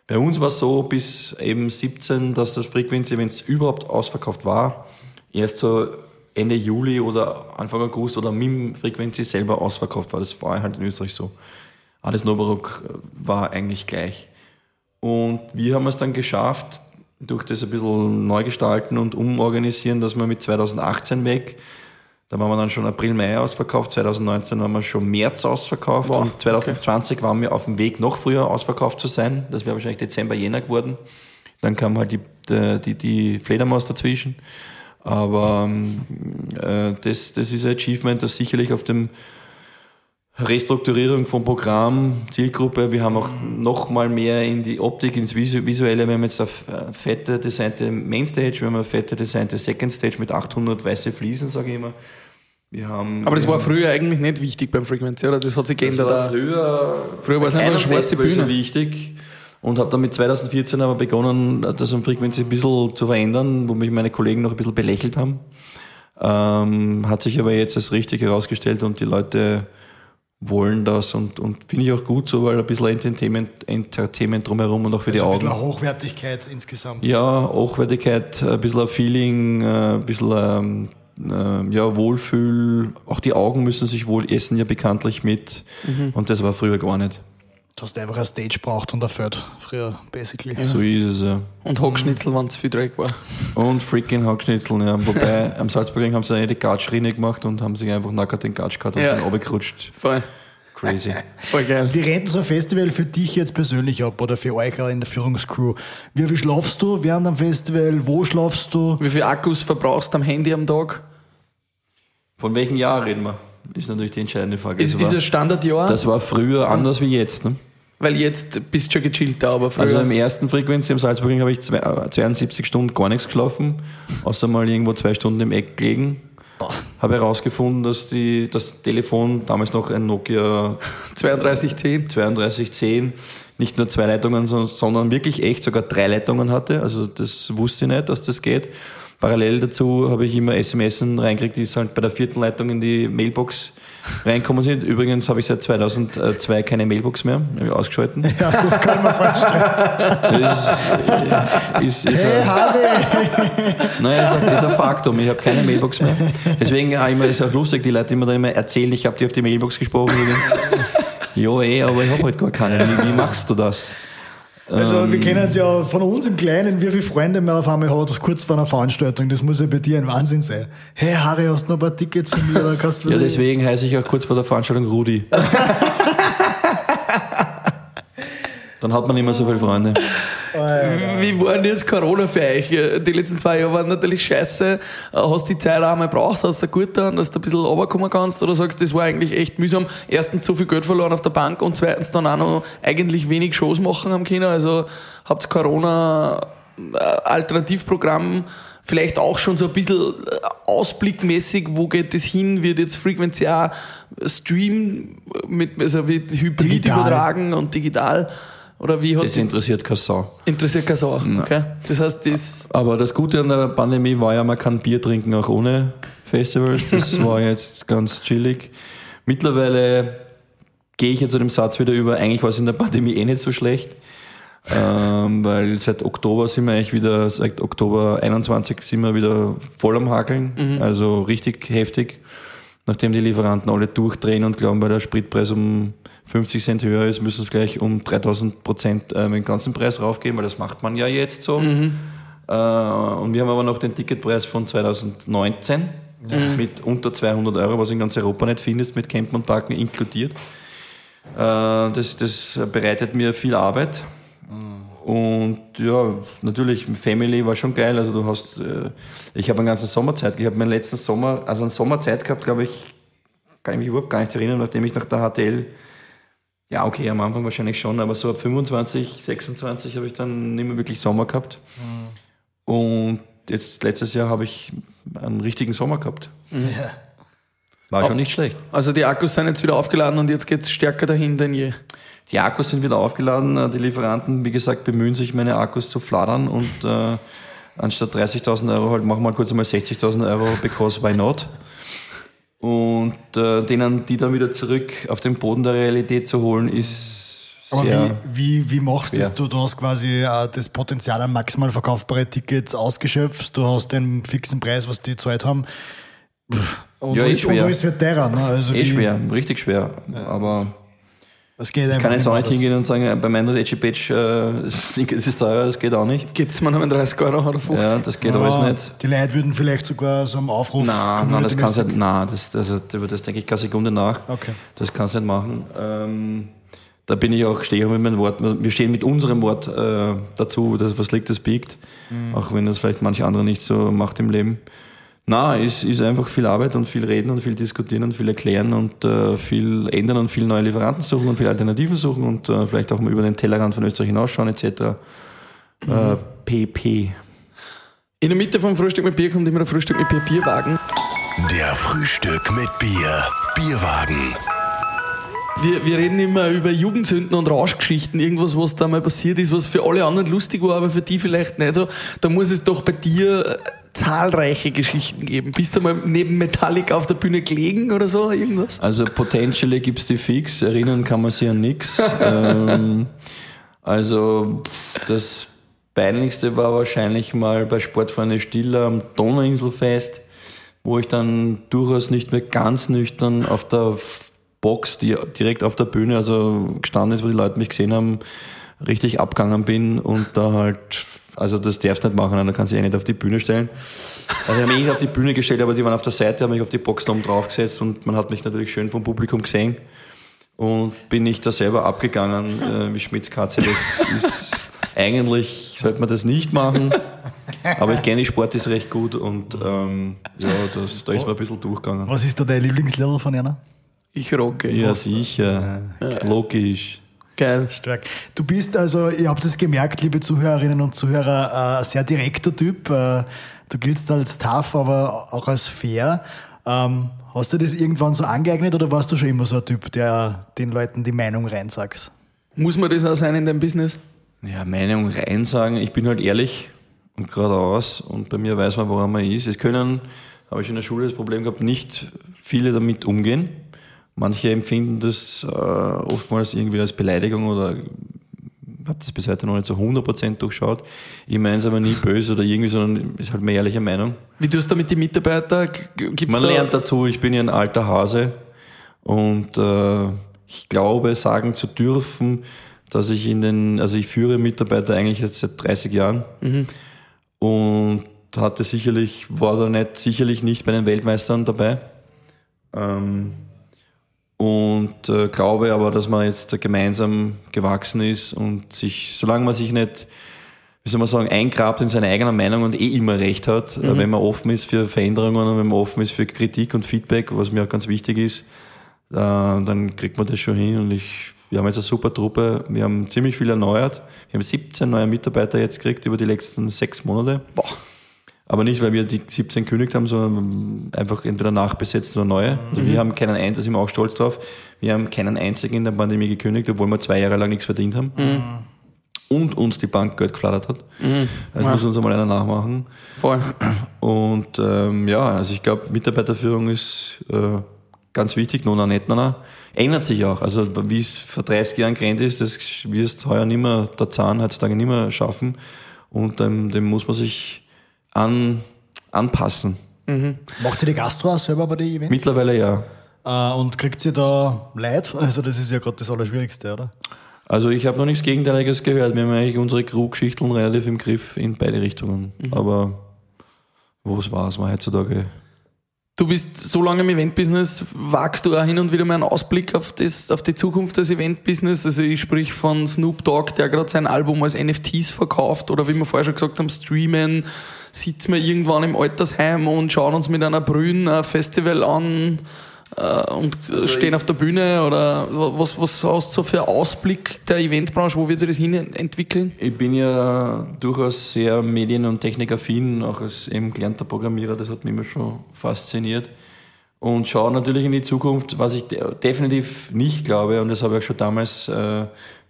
Bei uns war es so bis eben 17, dass das Frequency, wenn es überhaupt ausverkauft war, erst so Ende Juli oder Anfang August oder mit dem Frequency selber ausverkauft war. Das war halt in Österreich so. Alles Novarock äh, war eigentlich gleich. Und wir haben es dann geschafft, durch das ein bisschen neu gestalten und umorganisieren, dass wir mit 2018 weg, da waren wir dann schon April, Mai ausverkauft, 2019 waren wir schon März ausverkauft Wow, und 2020 waren wir auf dem Weg, noch früher ausverkauft zu sein. Das wäre wahrscheinlich Dezember, Jänner geworden. Dann kam halt die, die, die, die Fledermaus dazwischen. Aber ähm, äh, das, das ist ein Achievement, das sicherlich auf dem Restrukturierung vom Programm, Zielgruppe. Wir haben auch noch mal mehr in die Optik, ins Visu- Visuelle. Wir haben jetzt eine fette designte Mainstage, wir haben eine fette designte Second Stage mit 800 weiße Fliesen, sage ich immer. Wir haben, Aber das war früher eigentlich nicht wichtig beim Frequency, oder? Das hat sich das geändert. war auch. früher, Früher war es einfach eine schwarze Festival so Bühne. wichtig und habe dann mit 2014 aber begonnen, das am Frequency ein bisschen zu verändern, wo mich meine Kollegen noch ein bisschen belächelt haben. Ähm, hat sich aber jetzt als richtig herausgestellt und die Leute wollen das und, und finde ich auch gut so, weil ein bisschen Entertainment, Entertainment drumherum und auch für die Also ein Augen. bisschen Hochwertigkeit insgesamt. Ja, Hochwertigkeit, ein bisschen ein Feeling, äh, ein bisschen ähm, äh, ja, Wohlfühl. Auch die Augen müssen sich wohl essen ja bekanntlich mit. Und das war früher gar nicht. Du hast einfach eine Stage braucht und ein Feld. Früher, basically. So ist es ja. Und Hackschnitzel, wenn es viel Dreck war. Und freaking Hackschnitzel, ja. Wobei am Salzburgring haben sie eine die Gatschrinne gemacht und haben sich einfach nackert den Gatsch gehabt und Ja. sind runtergerutscht. Voll, Crazy. voll geil. Wie rennt so ein Festival für dich jetzt persönlich ab oder für euch auch in der Führungscrew? Wie viel schlafst du während am Festival? Wo schlafst du? Wie viel Akkus verbrauchst du am Handy am Tag? Von welchem Jahr reden wir? Ist natürlich die entscheidende Frage. Ist, das, ist war, ein Standardjahr? das war früher anders wie jetzt. Ne? Weil jetzt bist du schon gechillter, aber früher. Also im ersten Frequenz im Salzburgring habe ich zwei, äh, 72 Stunden gar nichts geschlafen, außer mal irgendwo zwei Stunden im Eck gelegen. Habe herausgefunden, dass die, das Telefon, damals noch ein Nokia 3210. 3210, nicht nur zwei Leitungen, sondern- sondern wirklich echt sogar drei Leitungen hatte. Also das wusste ich nicht, dass das geht. Parallel dazu habe ich immer SMS reingekriegt, die ist halt bei der vierten Leitung in die Mailbox reinkommen sind. Übrigens habe ich seit 2002 keine Mailbox mehr, habe ich ausgeschalten. Ja, das kann man vorstellen. Das ist, ist, ist, Hey, ein, Hardy! nein, ist, ein, ist ein Faktum. Ich habe keine Mailbox mehr. Deswegen auch immer, ist auch lustig, die Leute immer dann immer erzählen, ich habe dir auf die Mailbox gesprochen. ja, eh, aber ich habe halt gar keine. Wie, wie machst du das? Also wir kennen es ja von uns im Kleinen, wie viele Freunde man auf einmal hat, kurz vor einer Veranstaltung. Das muss ja bei dir ein Wahnsinn sein. Hey Harry, hast du noch ein paar Tickets für mich? Oder kannst du Ja, deswegen heiße ich auch kurz vor der Veranstaltung Rudi. Dann hat man immer so viele Freunde. Wie war denn jetzt Corona für euch? Die letzten zwei Jahre waren natürlich scheiße. Hast du die Zeit auch einmal gebraucht? Hast du gut getan, dass du ein bisschen runterkommen kannst? Oder sagst du, das war eigentlich echt mühsam? Erstens so viel Geld verloren auf der Bank und zweitens dann auch noch eigentlich wenig Shows machen am Kino. Also habt Corona äh, Alternativprogramm vielleicht auch schon so ein bisschen ausblickmäßig, wo geht das hin? Wird jetzt Frequency auch Stream mit, also wird Hybrid Digital. übertragen und digital? Oder wie hat Das interessiert keine Sau. Interessiert keine Sau. Okay? Das heißt, das. Aber das Gute an der Pandemie war ja, man kann Bier trinken auch ohne Festivals. Das war jetzt ganz chillig. Mittlerweile gehe ich ja zu dem Satz wieder über, eigentlich war es in der Pandemie eh nicht so schlecht. Ähm, weil seit Oktober sind wir eigentlich wieder, seit Oktober 21 sind wir wieder voll am Hakeln. Also richtig heftig. Nachdem die Lieferanten alle durchdrehen und glauben, weil der Spritpreis um 50 Cent höher ist, müssen sie gleich um 3000 Prozent äh, den ganzen Preis raufgeben, weil das macht man ja jetzt so. Äh, und wir haben aber noch den Ticketpreis von 2019 mit unter 200 Euro, was in ganz Europa nicht findest, mit Campen und Parken inkludiert. Äh, das, das bereitet mir viel Arbeit. Und ja, natürlich, Family war schon geil. Also du hast, äh, ich habe eine ganze Sommerzeit gehabt. Ich habe meinen letzten Sommer, also eine Sommerzeit gehabt, glaube ich, kann ich mich überhaupt gar nicht erinnern, nachdem ich nach der HTL, ja okay, am Anfang wahrscheinlich schon, aber so ab 25, 26 habe ich dann nicht mehr wirklich Sommer gehabt. Und jetzt letztes Jahr habe ich einen richtigen Sommer gehabt. Ja. War schon nicht schlecht. Also die Akkus sind jetzt wieder aufgeladen und jetzt geht's stärker dahin denn je. Die Akkus sind wieder aufgeladen. Die Lieferanten, wie gesagt, bemühen sich, meine Akkus zu flattern und äh, anstatt 30.000 Euro halt machen wir kurz einmal 60.000 Euro, because why not? Und äh, denen, die dann wieder zurück auf den Boden der Realität zu holen, ist Aber sehr... wie, wie, wie machst du schwer. das? Du, du hast quasi äh, das Potenzial an maximal verkaufbare Tickets ausgeschöpft. Du hast den fixen Preis, was die gezahlt haben. Und Ja, da ist ist, und schwer. ist für teurer. Ne? Also Eh schwer, richtig schwer. Aber Das geht ich kann jetzt auch nicht hingehen und sagen, äh, bei meinem Edgy Page, äh, es ist teuer, das geht auch nicht. Gibt's mir noch einen 30 Euro oder 50? Ja, das geht alles Ja, nicht. Die Leute würden vielleicht sogar so einen Aufruf. Nein, nein, das kannst du nicht, nein, das, das, über das denke ich keine Sekunde nach. Okay. Das kannst du nicht machen. Ähm, da bin ich auch, stehe ich auch mit meinem Wort. Wir stehen mit unserem Wort äh, dazu, dass was liegt, das biegt. Auch wenn das vielleicht manche andere nicht so macht im Leben. Na, ist, ist einfach viel Arbeit und viel reden und viel diskutieren und viel erklären und äh, viel ändern und viel neue Lieferanten suchen und viel Alternativen suchen und äh, vielleicht auch mal über den Tellerrand von Österreich hinausschauen etc. Äh, PP. In der Mitte vom Frühstück mit Bier kommt immer ein Frühstück mit Bier Bierwagen. Der Frühstück mit Bier. Bierwagen. Wir, wir reden immer über Jugendsünden und Rauschgeschichten, irgendwas, was da mal passiert ist, was für alle anderen lustig war, aber für die vielleicht nicht so. Da muss es doch bei dir zahlreiche Geschichten geben. Bist du mal neben Metallica auf der Bühne gelegen oder so, irgendwas? Also potentially gibt's die fix, erinnern kann man sich an nix. ähm, also das Peinlichste war wahrscheinlich mal bei Sportfreunde Stiller am Donauinselfest, wo ich dann durchaus nicht mehr ganz nüchtern auf der Box, die direkt auf der Bühne, also gestanden ist, wo die Leute mich gesehen haben, richtig abgegangen bin und da halt, also das darfst du nicht machen, da kannst du dich eh nicht auf die Bühne stellen. Also ich habe mich auf die Bühne gestellt, aber die waren auf der Seite, haben mich auf die Box oben draufgesetzt und man hat mich natürlich schön vom Publikum gesehen und bin nicht da selber abgegangen äh, wie Schmitzkatze. Das ist eigentlich sollte man das nicht machen, aber ich kenne Sport ist recht gut und ähm, ja, das, da ist man ein bisschen durchgegangen. Was ist da dein Lieblingslied von einer? Ich rocke. Ja, sicher. Logisch. Geil. Stark. Du bist also, ihr habt es gemerkt, liebe Zuhörerinnen und Zuhörer, ein sehr direkter Typ. Äh, Du giltst als tough, aber auch als fair. Ähm, hast du das irgendwann so angeeignet oder warst du schon immer so ein Typ, der den Leuten die Meinung reinsagt? Muss man das auch sein in deinem Business? Ja, Meinung rein sagen, ich bin halt ehrlich und geradeaus und bei mir weiß man, woran man ist. Es können, habe ich in der Schule das Problem gehabt, nicht viele damit umgehen. Manche empfinden das äh, oftmals irgendwie als Beleidigung oder habe das bis heute noch nicht so 100% durchschaut. Ich meine es aber nie böse oder irgendwie, sondern ist halt meine ehrliche Meinung. Wie tust du mit den Mitarbeitern? Gibt's Man da lernt dazu, ich bin ja ein alter Hase und äh, ich glaube, sagen zu dürfen, dass ich in den, also ich führe Mitarbeiter eigentlich jetzt seit 30 Jahren und hatte sicherlich, war da nicht, sicherlich nicht bei den Weltmeistern dabei. Ähm, und äh, glaube aber, dass man jetzt gemeinsam gewachsen ist und sich, solange man sich nicht, wie soll man sagen, eingrabt in seine eigene Meinung und eh immer recht hat, äh, wenn man offen ist für Veränderungen und wenn man offen ist für Kritik und Feedback, was mir auch ganz wichtig ist, äh, dann kriegt man das schon hin und ich, wir haben jetzt eine super Truppe, wir haben ziemlich viel erneuert, wir haben 17 neue Mitarbeiter jetzt gekriegt über die letzten sechs Monate. Boah. Aber nicht, weil wir die 17 gekündigt haben, sondern einfach entweder nachbesetzt oder neue. Also wir haben keinen einzigen, da sind wir auch stolz drauf, wir haben keinen einzigen in der Pandemie gekündigt, obwohl wir zwei Jahre lang nichts verdient haben. Und uns die Bank Geld geflattert hat. Das muss uns einmal einer nachmachen. Voll. Und ähm, ja, also ich glaube, Mitarbeiterführung ist äh, ganz wichtig, noch nicht, noch Ändert sich auch. Also wie es vor 30 Jahren gerannt ist, das wirst heuer nicht mehr, der Zahn heutzutage nicht mehr schaffen. Und ähm, dem muss man sich an, anpassen. Macht ihr die Gastro auch selber bei den Events? Mittlerweile ja. Äh, und kriegt ihr da Leid? Also das ist ja gerade das Allerschwierigste, oder? Also ich habe noch nichts Gegenteiliges gehört. Wir haben eigentlich unsere Crew-Geschichten relativ im Griff in beide Richtungen. Aber was war's mal heutzutage? Du bist so lange im Eventbusiness, wagst du auch hin und wieder mal einen Ausblick auf, das, auf die Zukunft des Eventbusiness? Also ich sprich von Snoop Dogg, der gerade sein Album als NFTs verkauft oder wie wir vorher schon gesagt haben, streamen, sitzen wir irgendwann im Altersheim und schauen uns mit einer Brühen ein Festival an äh, und stehen auf der Bühne oder was, was hast du so für einen Ausblick der Eventbranche, wo wird sich das hin entwickeln? Ich bin ja durchaus sehr medien- und technikaffin, auch als eben gelernter Programmierer, das hat mich immer schon fasziniert. Und schaue natürlich in die Zukunft, was ich de definitiv nicht glaube, und das habe ich auch schon damals, äh,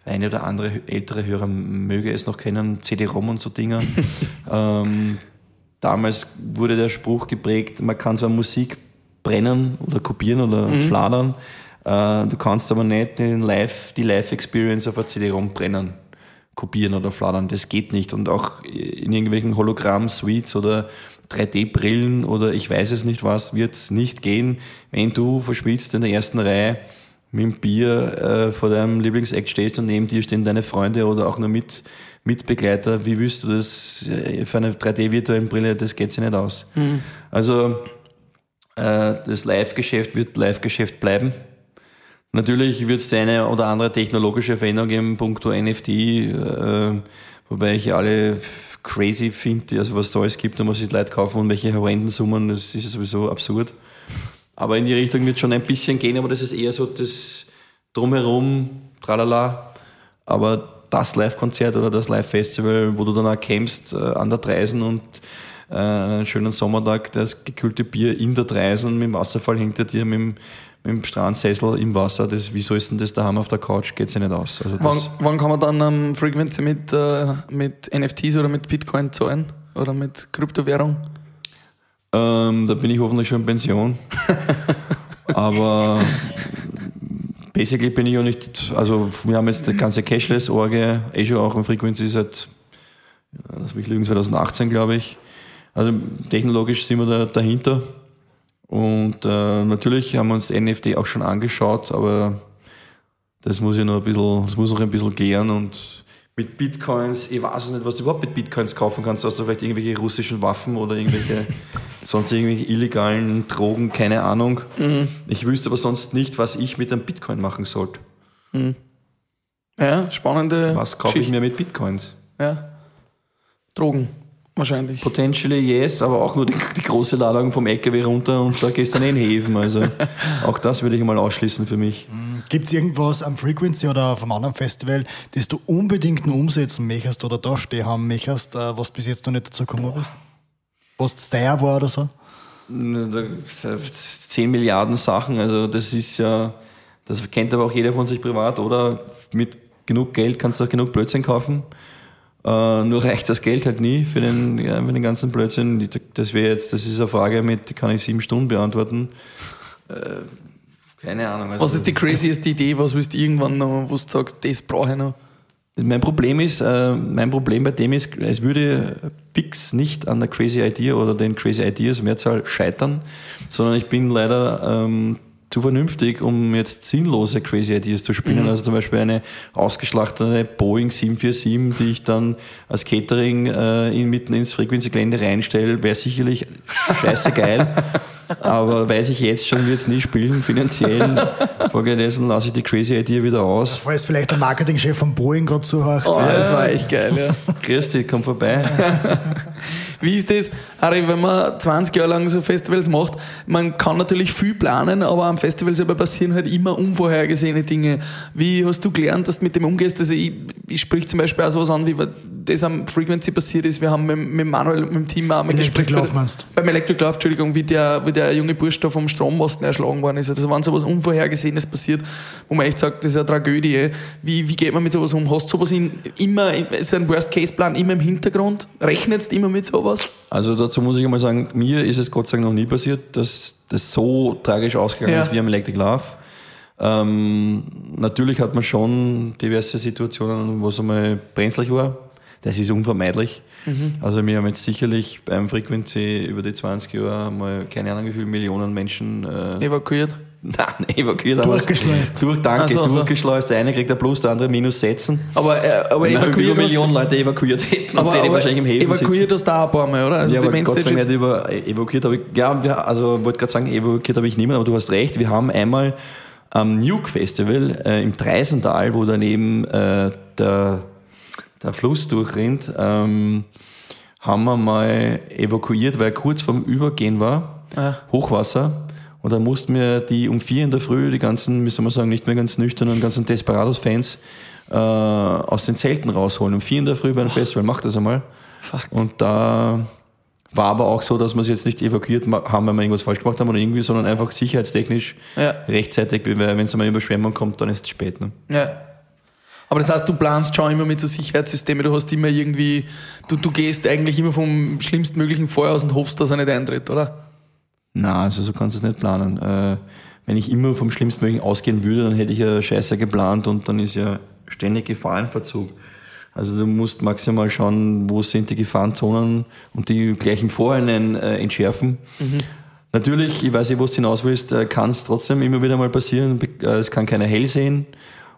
eine oder andere ältere Hörer möge es noch kennen, CD-ROM und so Dinger. ähm, damals wurde der Spruch geprägt, man kann zwar Musik brennen oder kopieren oder fladern, äh, du kannst aber nicht den Live, die Live-Experience auf einer CD-ROM brennen kopieren oder fladern. Das geht nicht. Und auch in irgendwelchen Hologramm-Suites oder 3D-Brillen oder ich weiß es nicht was, wird es nicht gehen, wenn du verschwitzt in der ersten Reihe mit dem Bier äh, vor deinem Lieblingsact stehst und neben dir stehen deine Freunde oder auch nur mit, Mitbegleiter. Wie willst du das äh, für eine 3D-virtuelle Brille? Das geht sich nicht aus. Also äh, das Live-Geschäft wird Live-Geschäft bleiben. Natürlich wird es eine oder andere technologische Veränderung geben, punkto NFT, äh, wobei ich alle crazy finde, also was da alles gibt, da muss sich Leute kaufen und welche horrenden Summen, das ist sowieso absurd. Aber in die Richtung wird schon ein bisschen gehen, aber das ist eher so das Drumherum, tralala. Aber das Live-Konzert oder das Live-Festival, wo du dann auch campst äh, an der Dreisen und äh, einen schönen Sommertag, das gekühlte Bier in der Dreisen mit dem Wasserfall hinter dir, mit dem, mit dem Strandsessel im Wasser, das, wieso ist denn das daheim auf der Couch? Geht ja nicht aus. Also Wann, wann kann man dann ähm, Frequency mit, äh, mit NFTs oder mit Bitcoin zahlen? Oder mit Kryptowährung? Ähm, da bin ich hoffentlich schon in Pension. Aber basically bin ich auch nicht, also wir haben jetzt die ganze Cashless-Orge, eh schon auch im Frequency seit, lass mich lügen, 2018 glaube ich. Also technologisch sind wir da dahinter. Und äh, natürlich haben wir uns NFT auch schon angeschaut, aber das muss ja noch ein bisschen, das muss noch ein bisschen gären und mit Bitcoins, ich weiß nicht, was du überhaupt mit Bitcoins kaufen kannst, außer vielleicht irgendwelche russischen Waffen oder irgendwelche sonst irgendwelche illegalen Drogen, keine Ahnung. Mhm. Ich wüsste aber sonst nicht, was ich mit einem Bitcoin machen sollte. Mhm. Ja, spannende. Was kaufe ich mir mit Bitcoins? Ja. Drogen. Wahrscheinlich. Potentially yes, aber auch nur die, die große Ladung vom LKW runter und da gehst du dann in den Häfen. Also auch das würde ich mal ausschließen für mich. Mhm. Gibt es irgendwas am Frequency oder auf einem anderen Festival, das du unbedingt nur umsetzen möchtest oder da stehen haben möchtest, äh, was bis jetzt noch nicht dazu gekommen bist? Was es teuer war oder so? Zehn Milliarden Sachen, also das ist ja, das kennt aber auch jeder von sich privat, oder? Mit genug Geld kannst du auch genug Blödsinn kaufen. Uh, nur reicht das Geld halt nie für den, ja, für den ganzen Blödsinn. Das wäre jetzt, das ist eine Frage mit, die kann ich sieben Stunden beantworten. Uh, keine Ahnung. Also was ist die craziest Idee? Was willst du irgendwann noch, wo du sagst, das brauche ich noch? Mein Problem ist, äh, mein Problem bei dem ist, es würde Pix nicht an der Crazy Idea oder den Crazy Ideas Mehrzahl scheitern, sondern ich bin leider ähm, zu vernünftig, um jetzt sinnlose Crazy Ideas zu spinnen. Mhm. Also zum Beispiel eine ausgeschlachtete Boeing 747, die ich dann als Catering äh, in, mitten ins Frequency-Gelände reinstelle, wäre sicherlich scheiße geil. aber weiß ich jetzt schon, wird es nie spielen, finanziell. Folgedessen lasse ich die Crazy Idea wieder aus. Falls vielleicht der Marketingchef von Boeing gerade zuhört. Oh, ja. das war echt geil, ja. Grüß dich, komm vorbei. Wie ist das, Harry, wenn man 20 Jahre lang so Festivals macht? Man kann natürlich viel planen, aber am Festival selber passieren halt immer unvorhergesehene Dinge. Wie hast du gelernt, dass du mit dem umgehst? Also ich, ich sprich zum Beispiel auch sowas an, wie das am Frequency passiert ist. Wir haben mit, mit Manuel, mit dem Team auch mal Electric Love meinst Beim Electric Love, Entschuldigung, wie der, wie der junge Bursch da vom Strommasten erschlagen worden ist. Also, wenn sowas Unvorhergesehenes passiert, wo man echt sagt, das ist eine Tragödie. Wie, wie geht man mit sowas um? Hast du sowas in, immer, ist ein Worst-Case-Plan immer im Hintergrund? Rechnest immer mit sowas? Also dazu muss ich einmal sagen, mir ist es Gott sei Dank noch nie passiert, dass das so tragisch ausgegangen ja. ist wie am Electric Love. Ähm, natürlich hat man schon diverse Situationen, wo es einmal brenzlig war das ist unvermeidlich. Mhm. Also wir haben jetzt sicherlich beim Frequency über die 20 Jahre mal keine Ahnung wie viele Millionen Menschen äh, evakuiert. Nein, evakuiert Durchgeschleust. Durch, danke, so, durchgeschleust. Der eine kriegt ein Plus, der andere Minus setzen. Aber, äh, aber evakuiert. Über Millionen Leute evakuiert hätten aber, und aber wahrscheinlich im Häfen Evakuiert hast du da ein paar Mal, oder? Also ja, aber Gott sei Dank nicht über, evakuiert habe ich, ja, wir, also wollte gerade sagen, evakuiert habe ich niemanden, aber du hast recht, wir haben einmal am Nuke Festival äh, im Dreisental, wo daneben äh, der der Fluss durchrinnt, ähm, haben wir mal evakuiert, weil kurz vorm Übergehen war, ah. Hochwasser. Und da mussten wir die um vier in der Früh, die ganzen, wie soll man sagen, nicht mehr ganz nüchternen, ganzen Desperados-Fans äh, aus den Zelten rausholen. Um vier in der Früh bei einem Festival, macht das einmal. Fuck. Und da war aber auch so, dass wir es jetzt nicht evakuiert haben, weil wir irgendwas falsch gemacht haben oder irgendwie, sondern einfach sicherheitstechnisch ja. rechtzeitig, weil wenn es einmal Überschwemmung kommt, dann ist es spät. Ne? Ja. Aber das heißt, du planst schon immer mit so Sicherheitssystemen, du hast immer irgendwie, du, du gehst eigentlich immer vom schlimmstmöglichen Feuer aus und hoffst, dass er nicht eintritt, oder? Na, also so kannst du es nicht planen. Äh, wenn ich immer vom schlimmstmöglichen ausgehen würde, dann hätte ich ja Scheiße geplant und dann ist ja ständig Gefahrenverzug. Also du musst maximal schauen, wo sind die Gefahrenzonen und die gleich im Vorhinein äh, entschärfen. Mhm. Natürlich, ich weiß nicht, wo du hinaus willst, äh, kann es trotzdem immer wieder mal passieren. Äh, es kann keiner hell sehen.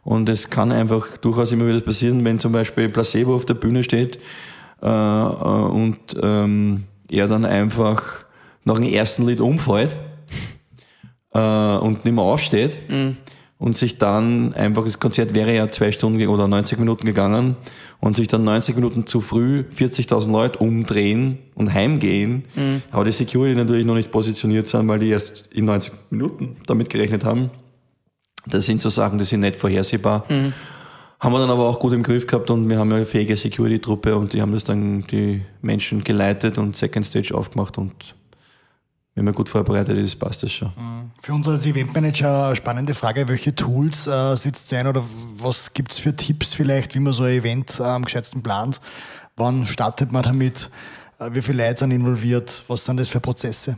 Und es kann einfach durchaus immer wieder passieren, wenn zum Beispiel Placebo auf der Bühne steht äh, äh, und ähm, er dann einfach nach dem ersten Lied umfällt äh, und nicht mehr aufsteht mhm. und sich dann einfach, das Konzert wäre ja zwei Stunden oder 90 Minuten gegangen und sich dann 90 Minuten zu früh 40.000 Leute umdrehen und heimgehen, mhm. aber die Security natürlich noch nicht positioniert sind, weil die erst in 90 Minuten damit gerechnet haben. Das sind so Sachen, die sind nicht vorhersehbar. Mhm. Haben wir dann aber auch gut im Griff gehabt und wir haben ja eine fähige Security-Truppe und die haben das dann die Menschen geleitet und Second Stage aufgemacht und wenn man gut vorbereitet ist, passt das schon. Mhm. Für uns als Eventmanager eine spannende Frage, welche Tools äh, sitzt ein oder was gibt es für Tipps vielleicht, wie man so ein Event äh, am gescheitsten plant? Wann startet man damit? Äh, wie viele Leute sind involviert? Was sind das für Prozesse?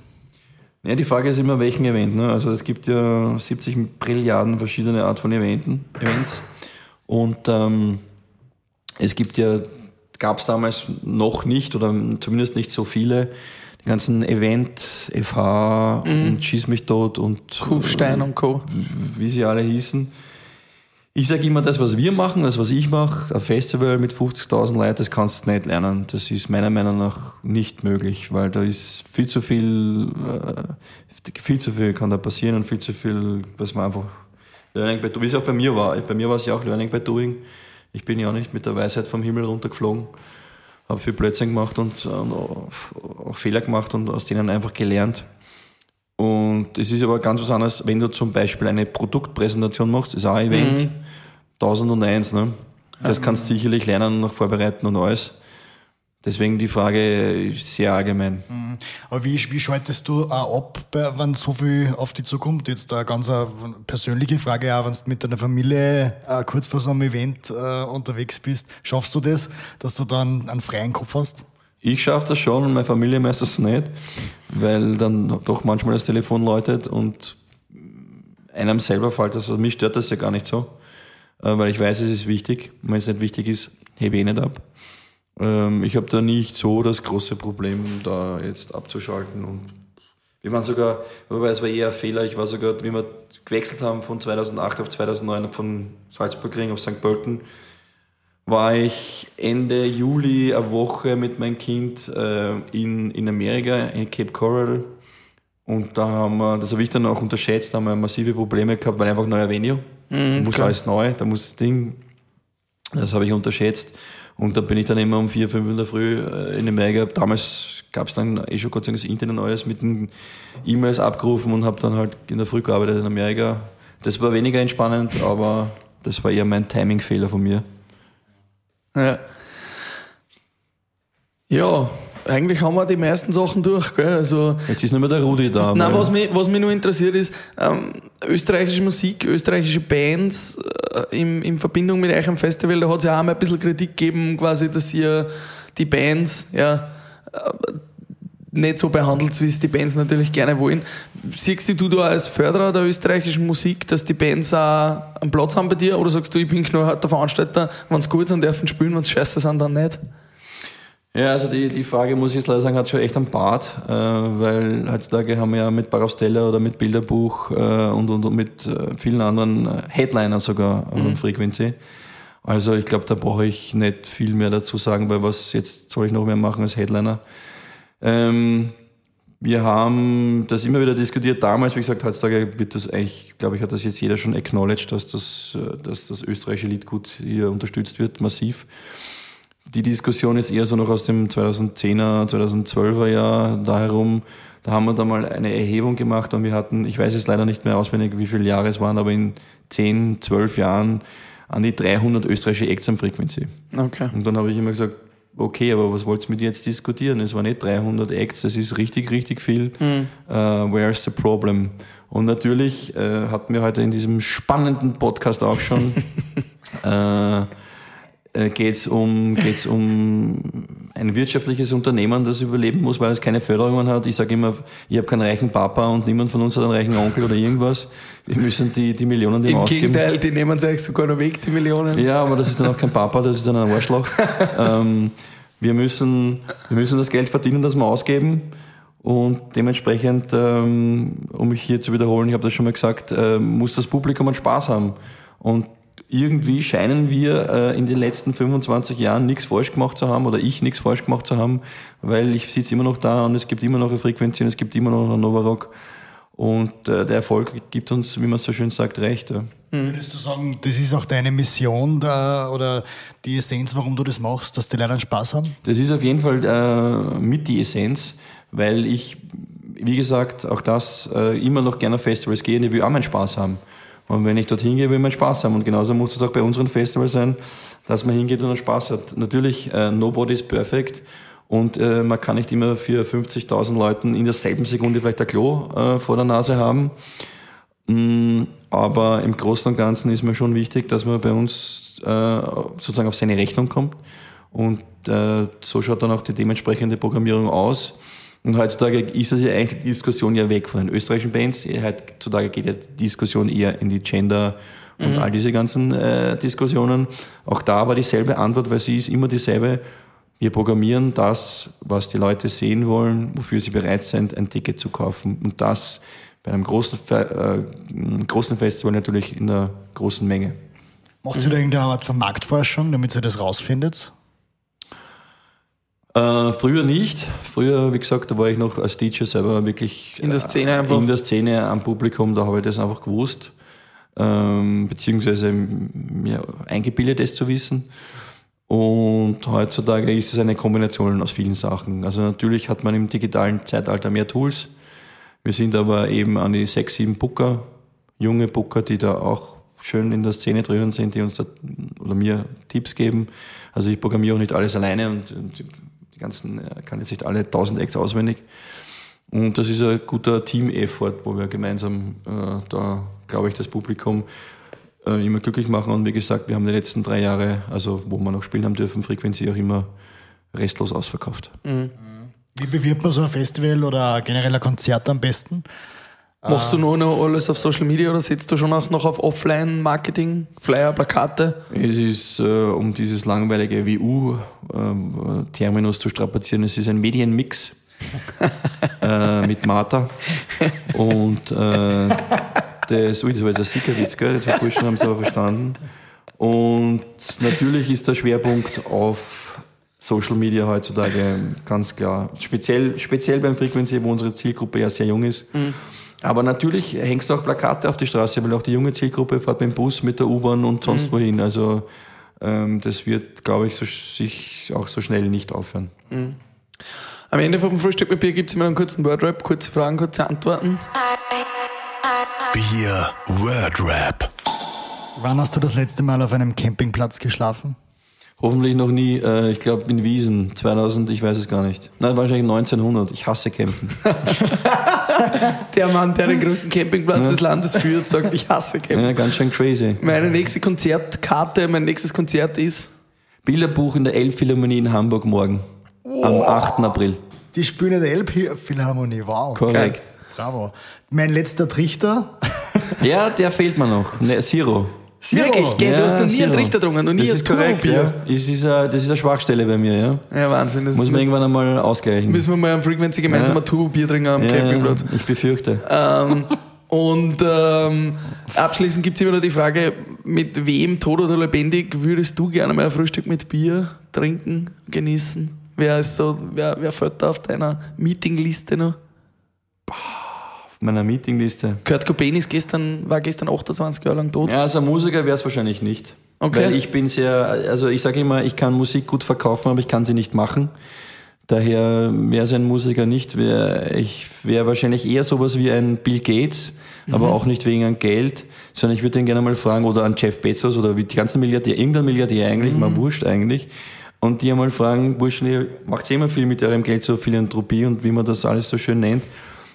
Ja, die Frage ist immer, welchen Event. Ne? Also es gibt ja 70 Brilliarden verschiedene Art von Eventen, Events. Und ähm, es gibt ja, gab es damals noch nicht oder zumindest nicht so viele, ganzen Event, FH mhm. und Schieß mich tot und Kufstein und Co. Wie sie alle hießen. Ich sage immer, das, was wir machen, das, was ich mache, ein Festival mit 50.000 Leuten, das kannst du nicht lernen. Das ist meiner Meinung nach nicht möglich, weil da ist viel zu viel, äh, viel zu viel kann da passieren und viel zu viel, was man einfach Learning by Doing, wie es auch bei mir war. Bei mir war es ja auch Learning by Doing. Ich bin ja auch nicht mit der Weisheit vom Himmel runtergeflogen, habe viel Blödsinn gemacht und, und auch Fehler gemacht und aus denen einfach gelernt. Und es ist aber ganz was anderes, wenn du zum Beispiel eine Produktpräsentation machst, ist auch ein Event, mhm. 1001, ne? Das kannst du sicherlich lernen und noch vorbereiten und alles. Deswegen die Frage sehr allgemein. Mhm. Aber wie, wie schaltest du auch ab, wenn so viel auf dich zukommt? Jetzt eine ganz persönliche Frage auch, wenn du mit deiner Familie äh, kurz vor so einem Event äh, unterwegs bist. Schaffst du das, dass du dann einen freien Kopf hast? Ich schaffe das schon und meine Familie meistens nicht, weil dann doch manchmal das Telefon läutet und einem selber fällt das. Also mich stört das ja gar nicht so, äh, weil ich weiß, es ist wichtig. wenn es nicht wichtig ist, hebe ich nicht ab. Ähm, ich habe da nicht so das große Problem, da jetzt abzuschalten. Und wir waren sogar, wobei es war eher ein Fehler, ich war sogar, wie wir gewechselt haben von 2008 auf 2009 von Salzburgring auf St. Pölten, war ich Ende Juli eine Woche mit meinem Kind äh, in, in Amerika, in Cape Coral. Und da haben wir, das habe ich dann auch unterschätzt, da haben wir massive Probleme gehabt, weil einfach neuer Venue. Mhm, da muss klar. alles neu, da muss das Ding, das habe ich unterschätzt. Und da bin ich dann immer um vier, fünf in der Früh äh, in Amerika. Damals gab es dann eh schon Gott sei Dank das Internet und alles mit den E-Mails abgerufen und habe dann halt in der Früh gearbeitet in Amerika. Das war weniger entspannend, aber das war eher mein Timing-Fehler von mir. Ja. Ja, eigentlich haben wir die meisten Sachen durch. Gell? Also, Jetzt ist nicht mehr der Rudi da. Nein, was mich, was mich nur interessiert ist, ähm, österreichische Musik, österreichische Bands äh, in, in Verbindung mit euch am Festival, da hat es ja auch mal ein bisschen Kritik gegeben, quasi, dass ihr die Bands ja, äh, nicht so behandelt, wie es die Bands natürlich gerne wollen. Siehst du da als Förderer der österreichischen Musik, dass die Bands auch einen Platz haben bei dir? Oder sagst du, ich bin knallharter Veranstalter, wenn es gut sind, dürfen spielen, wenn es scheiße sind, dann nicht? Ja, also die, die Frage, muss ich jetzt leider sagen, hat schon echt einen Bart, äh, weil heutzutage haben wir ja mit Barostella oder mit Bilderbuch äh, und, und, und mit äh, vielen anderen äh, Headlinern sogar mhm. Frequency. Also ich glaube, da brauche ich nicht viel mehr dazu sagen, weil was jetzt soll ich noch mehr machen als Headliner? Ähm, wir haben das immer wieder diskutiert. Damals, wie gesagt, heutzutage wird das eigentlich, glaube ich, hat das jetzt jeder schon acknowledged, dass das, äh, dass das österreichische Liedgut hier unterstützt wird, massiv. Die Diskussion ist eher so noch aus dem 2010er, 2012er Jahr da herum. Da haben wir da mal eine Erhebung gemacht und wir hatten, ich weiß jetzt leider nicht mehr auswendig, wie viele Jahre es waren, aber in 10, 12 Jahren an die 300 österreichische Acts am Frequency. Okay. Und dann habe ich immer gesagt, okay, aber was wollt ihr mit jetzt diskutieren? Es waren nicht 300 Acts, das ist richtig, richtig viel. Mhm. Uh, where's the problem? Und natürlich äh, hatten wir heute in diesem spannenden Podcast auch schon äh, äh, geht es um, geht's um ein wirtschaftliches Unternehmen, das überleben muss, weil es keine Förderungen hat. Ich sage immer, ich habe keinen reichen Papa und niemand von uns hat einen reichen Onkel oder irgendwas. Wir müssen die, die Millionen dem Im ausgeben. Im Gegenteil, die nehmen sich sogar noch weg, die Millionen. Ja, aber das ist dann auch kein Papa, das ist dann ein Arschloch. ähm, wir, müssen, wir müssen das Geld verdienen, das wir ausgeben. Und dementsprechend, ähm, um mich hier zu wiederholen, ich habe das schon mal gesagt, äh, muss das Publikum einen Spaß haben. Und irgendwie scheinen wir äh, in den letzten 25 Jahren nichts falsch gemacht zu haben oder ich nichts falsch gemacht zu haben, weil ich sitze immer noch da und es gibt immer noch eine Frequenz und es gibt immer noch einen Novarock und äh, der Erfolg gibt uns, wie man so schön sagt, recht. Ja. Mhm. Würdest du sagen, das ist auch deine Mission da, oder die Essenz, warum du das machst, dass die Leute einen Spaß haben? Das ist auf jeden Fall äh, mit die Essenz, weil ich, wie gesagt, auch das äh, immer noch gerne auf Festivals gehe und ich will auch meinen Spaß haben. Und wenn ich dorthin gehe, will man Spaß haben. Und genauso muss es auch bei unseren Festivals sein, dass man hingeht und Spaß hat. Natürlich, äh, nobody is perfect. Und äh, man kann nicht immer für 50.000 Leuten in derselben Sekunde vielleicht ein Klo äh, vor der Nase haben. Mm, aber im Großen und Ganzen ist mir schon wichtig, dass man bei uns äh, sozusagen auf seine Rechnung kommt Und äh, so schaut dann auch die dementsprechende Programmierung aus. Und heutzutage ist das ja eigentlich die Diskussion ja weg von den österreichischen Bands. Heutzutage geht ja die Diskussion eher in die Gender- und all diese ganzen äh, Diskussionen. Auch da war dieselbe Antwort, weil sie ist immer dieselbe. Wir programmieren das, was die Leute sehen wollen, wofür sie bereit sind, ein Ticket zu kaufen. Und das bei einem großen, Fe äh, großen Festival natürlich in der großen Menge. Macht ihr da irgendeine Art von Marktforschung, damit ihr das rausfindet? Äh, früher nicht. Früher, wie gesagt, da war ich noch als DJ selber wirklich In der Szene einfach. in der Szene am Publikum, da habe ich das einfach gewusst. Ähm, beziehungsweise mir eingebildet, es zu wissen. Und heutzutage ist es eine Kombination aus vielen Sachen. Also natürlich hat man im digitalen Zeitalter mehr Tools. Wir sind aber eben an die sechs, sieben Booker, junge Booker, die da auch schön in der Szene drinnen sind, die uns da, oder mir Tipps geben. Also ich programmiere auch nicht alles alleine und, und die ganzen, äh, kann jetzt nicht alle 1000 Acts auswendig. Und das ist ein guter Team-Effort, wo wir gemeinsam äh, da, glaube ich, das Publikum äh, immer glücklich machen. Und wie gesagt, wir haben die letzten drei Jahre, also wo wir noch spielen haben dürfen, Frequency auch immer restlos ausverkauft. Wie bewirbt man so ein Festival oder generell ein Konzert am besten? Machst du nur noch alles auf Social Media oder setzt du schon auch noch auf Offline-Marketing, Flyer, Plakate? Es ist, äh, um dieses langweilige WU-Terminus zu strapazieren, es ist ein Medienmix äh, mit Martha. Und äh, das, ui, das war jetzt ein Sickerwitz, gell? Jetzt wir Burschen haben es aber verstanden. Und natürlich ist der Schwerpunkt auf Social Media heutzutage ganz klar. Speziell, speziell beim Frequency, wo unsere Zielgruppe ja sehr jung ist. Aber natürlich hängst du auch Plakate auf die Straße, weil auch die junge Zielgruppe fährt mit dem Bus, mit der U-Bahn und sonst wohin. Also ähm, das wird, glaube ich, so, sich auch so schnell nicht aufhören. Am Ende vom Frühstück mit Bier gibt es immer einen kurzen Wordrap, kurze Fragen, kurze Antworten. Bier Wordrap. Wann hast du das letzte Mal auf einem Campingplatz geschlafen? Hoffentlich noch nie, äh, ich glaube in Wiesen, 2000, ich weiß es gar nicht. Nein, wahrscheinlich 1900. Ich hasse Campen. Der Mann, der den größten Campingplatz des Landes führt, sagt, ich hasse Camping. Ja, ganz schön crazy. Meine nächste Konzertkarte, mein nächstes Konzert ist Bilderbuch in der Elbphilharmonie in Hamburg morgen. Am 8. April. Die spielen in der Elbphilharmonie, wow. Korrekt. Bravo. Mein letzter Trichter. Ja, der fehlt mir noch. Ne, Zero. Wirklich, gell? du hast noch nie einen Zero. Trichter getrunken, noch nie das ein ist korrekt, ja. Es ist, äh, das ist eine Schwachstelle bei mir, ja. Ja, Wahnsinn. Das Muss man müssen irgendwann einmal ausgleichen. wir mal am Frequency gemeinsam Ja. ein Turbo-Bier trinken am ja, Campingplatz. ich befürchte. Ähm, und ähm, abschließend gibt es immer noch die Frage, mit wem, tot oder lebendig, würdest du gerne mal ein Frühstück mit Bier trinken, genießen? Wer ist so, wer, wer fällt da auf deiner Meetingliste noch? Auf meiner Meetingliste. Kurt Cobain ist gestern, war gestern 28 Jahre lang tot. Ja, also ein Musiker wäre es wahrscheinlich nicht. Okay. Weil ich bin sehr, also ich sage immer, ich kann Musik gut verkaufen, aber ich kann sie nicht machen. Daher wäre es ein Musiker nicht. Wär, ich wäre wahrscheinlich eher sowas wie ein Bill Gates, aber auch nicht wegen an Geld, sondern ich würde den gerne mal fragen, oder an Jeff Bezos oder wie die ganzen Milliardäre, irgendein Milliardär eigentlich, mal wurscht eigentlich. Und die einmal fragen, Burschen, ihr macht immer viel mit eurem Geld, so Philanthropie und wie man das alles so schön nennt.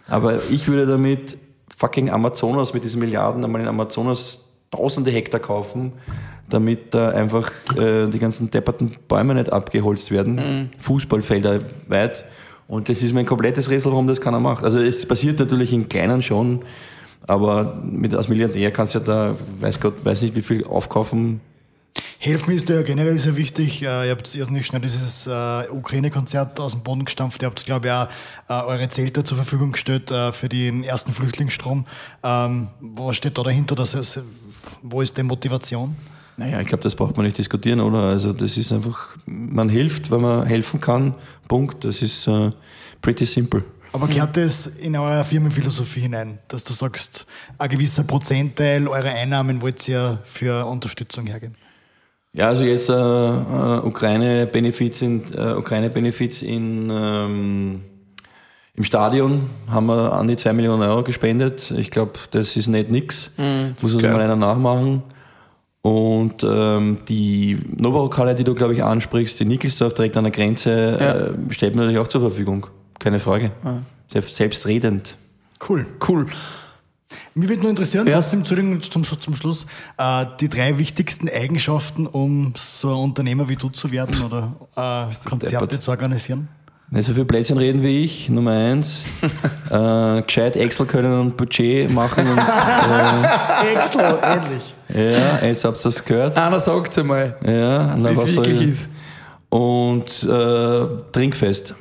Aber ich würde damit fucking Amazonas mit diesen Milliarden einmal in Amazonas tausende Hektar kaufen, damit da einfach äh, die ganzen depperten Bäume nicht abgeholzt werden. Fußballfelder weit. Und das ist mein komplettes Rätsel, warum das keiner macht. Also es passiert natürlich in kleinen schon, aber mit, als Milliardär kannst du ja da, weiß Gott, weiß nicht wie viel aufkaufen. Helfen ist ja generell sehr wichtig. Äh, Ihr habt erst nicht schnell dieses äh, Ukraine-Konzert aus dem Boden gestampft. Ihr habt, glaube ich, auch äh, eure Zelte zur Verfügung gestellt für den ersten Flüchtlingsstrom. Ähm, was steht da dahinter? Dass wo ist die Motivation? Naja, ich glaube, das braucht man nicht diskutieren, oder? Also das ist einfach, man hilft, wenn man helfen kann. Punkt. Das ist äh, pretty simple. Aber gehört das in eure Firmenphilosophie hinein, dass du sagst, ein gewisser Prozentteil eurer Einnahmen wollt ihr für Unterstützung hergeben? Ja, also jetzt äh, äh, Ukraine-Benefits in, äh, Ukraine-Benefits in, ähm, im Stadion haben wir an die 2 Millionen Euro gespendet. Ich glaube, das ist nicht nix. Muss also geil. mal einer nachmachen. Und ähm, die Novarokale, die du, glaube ich, ansprichst, die Nickelsdorf direkt an der Grenze, Ja. äh, stellt man natürlich auch zur Verfügung. Keine Frage. Selbst, selbstredend. Cool. Cool. Mich würde nur interessieren, Ja. trotzdem, Entschuldigung, zum, zum Schluss, äh, die drei wichtigsten Eigenschaften, um so ein Unternehmer wie du zu werden oder äh, Konzerte deppert. zu organisieren. Nicht so viel Plätzchen reden wie ich, Nummer eins. äh, gescheit Excel können und Budget machen. Und, äh, Excel, endlich. ja, jetzt habt ihr das gehört. Einer sagt einmal, Ja, na, wie es was soll wirklich ich- ist. Und äh, Trinkfest.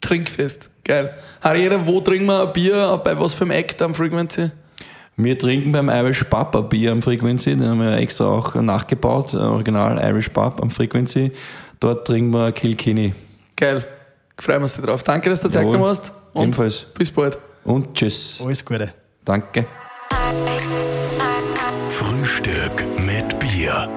Trinkfest. Geil. Harry, jeder, wo trinken wir ein Bier? Bei was für einem Act am Frequency? Wir trinken beim Irish Pub ein Bier am Frequency, den haben wir extra auch nachgebaut, äh, original Irish Pub am Frequency. Dort trinken wir Kilkenny. Geil. Freuen wir uns drauf. Danke, dass du Zeit genommen hast. Und Ebenfalls. bis bald. Und tschüss. Alles Gute. Danke. Frühstück mit Bier.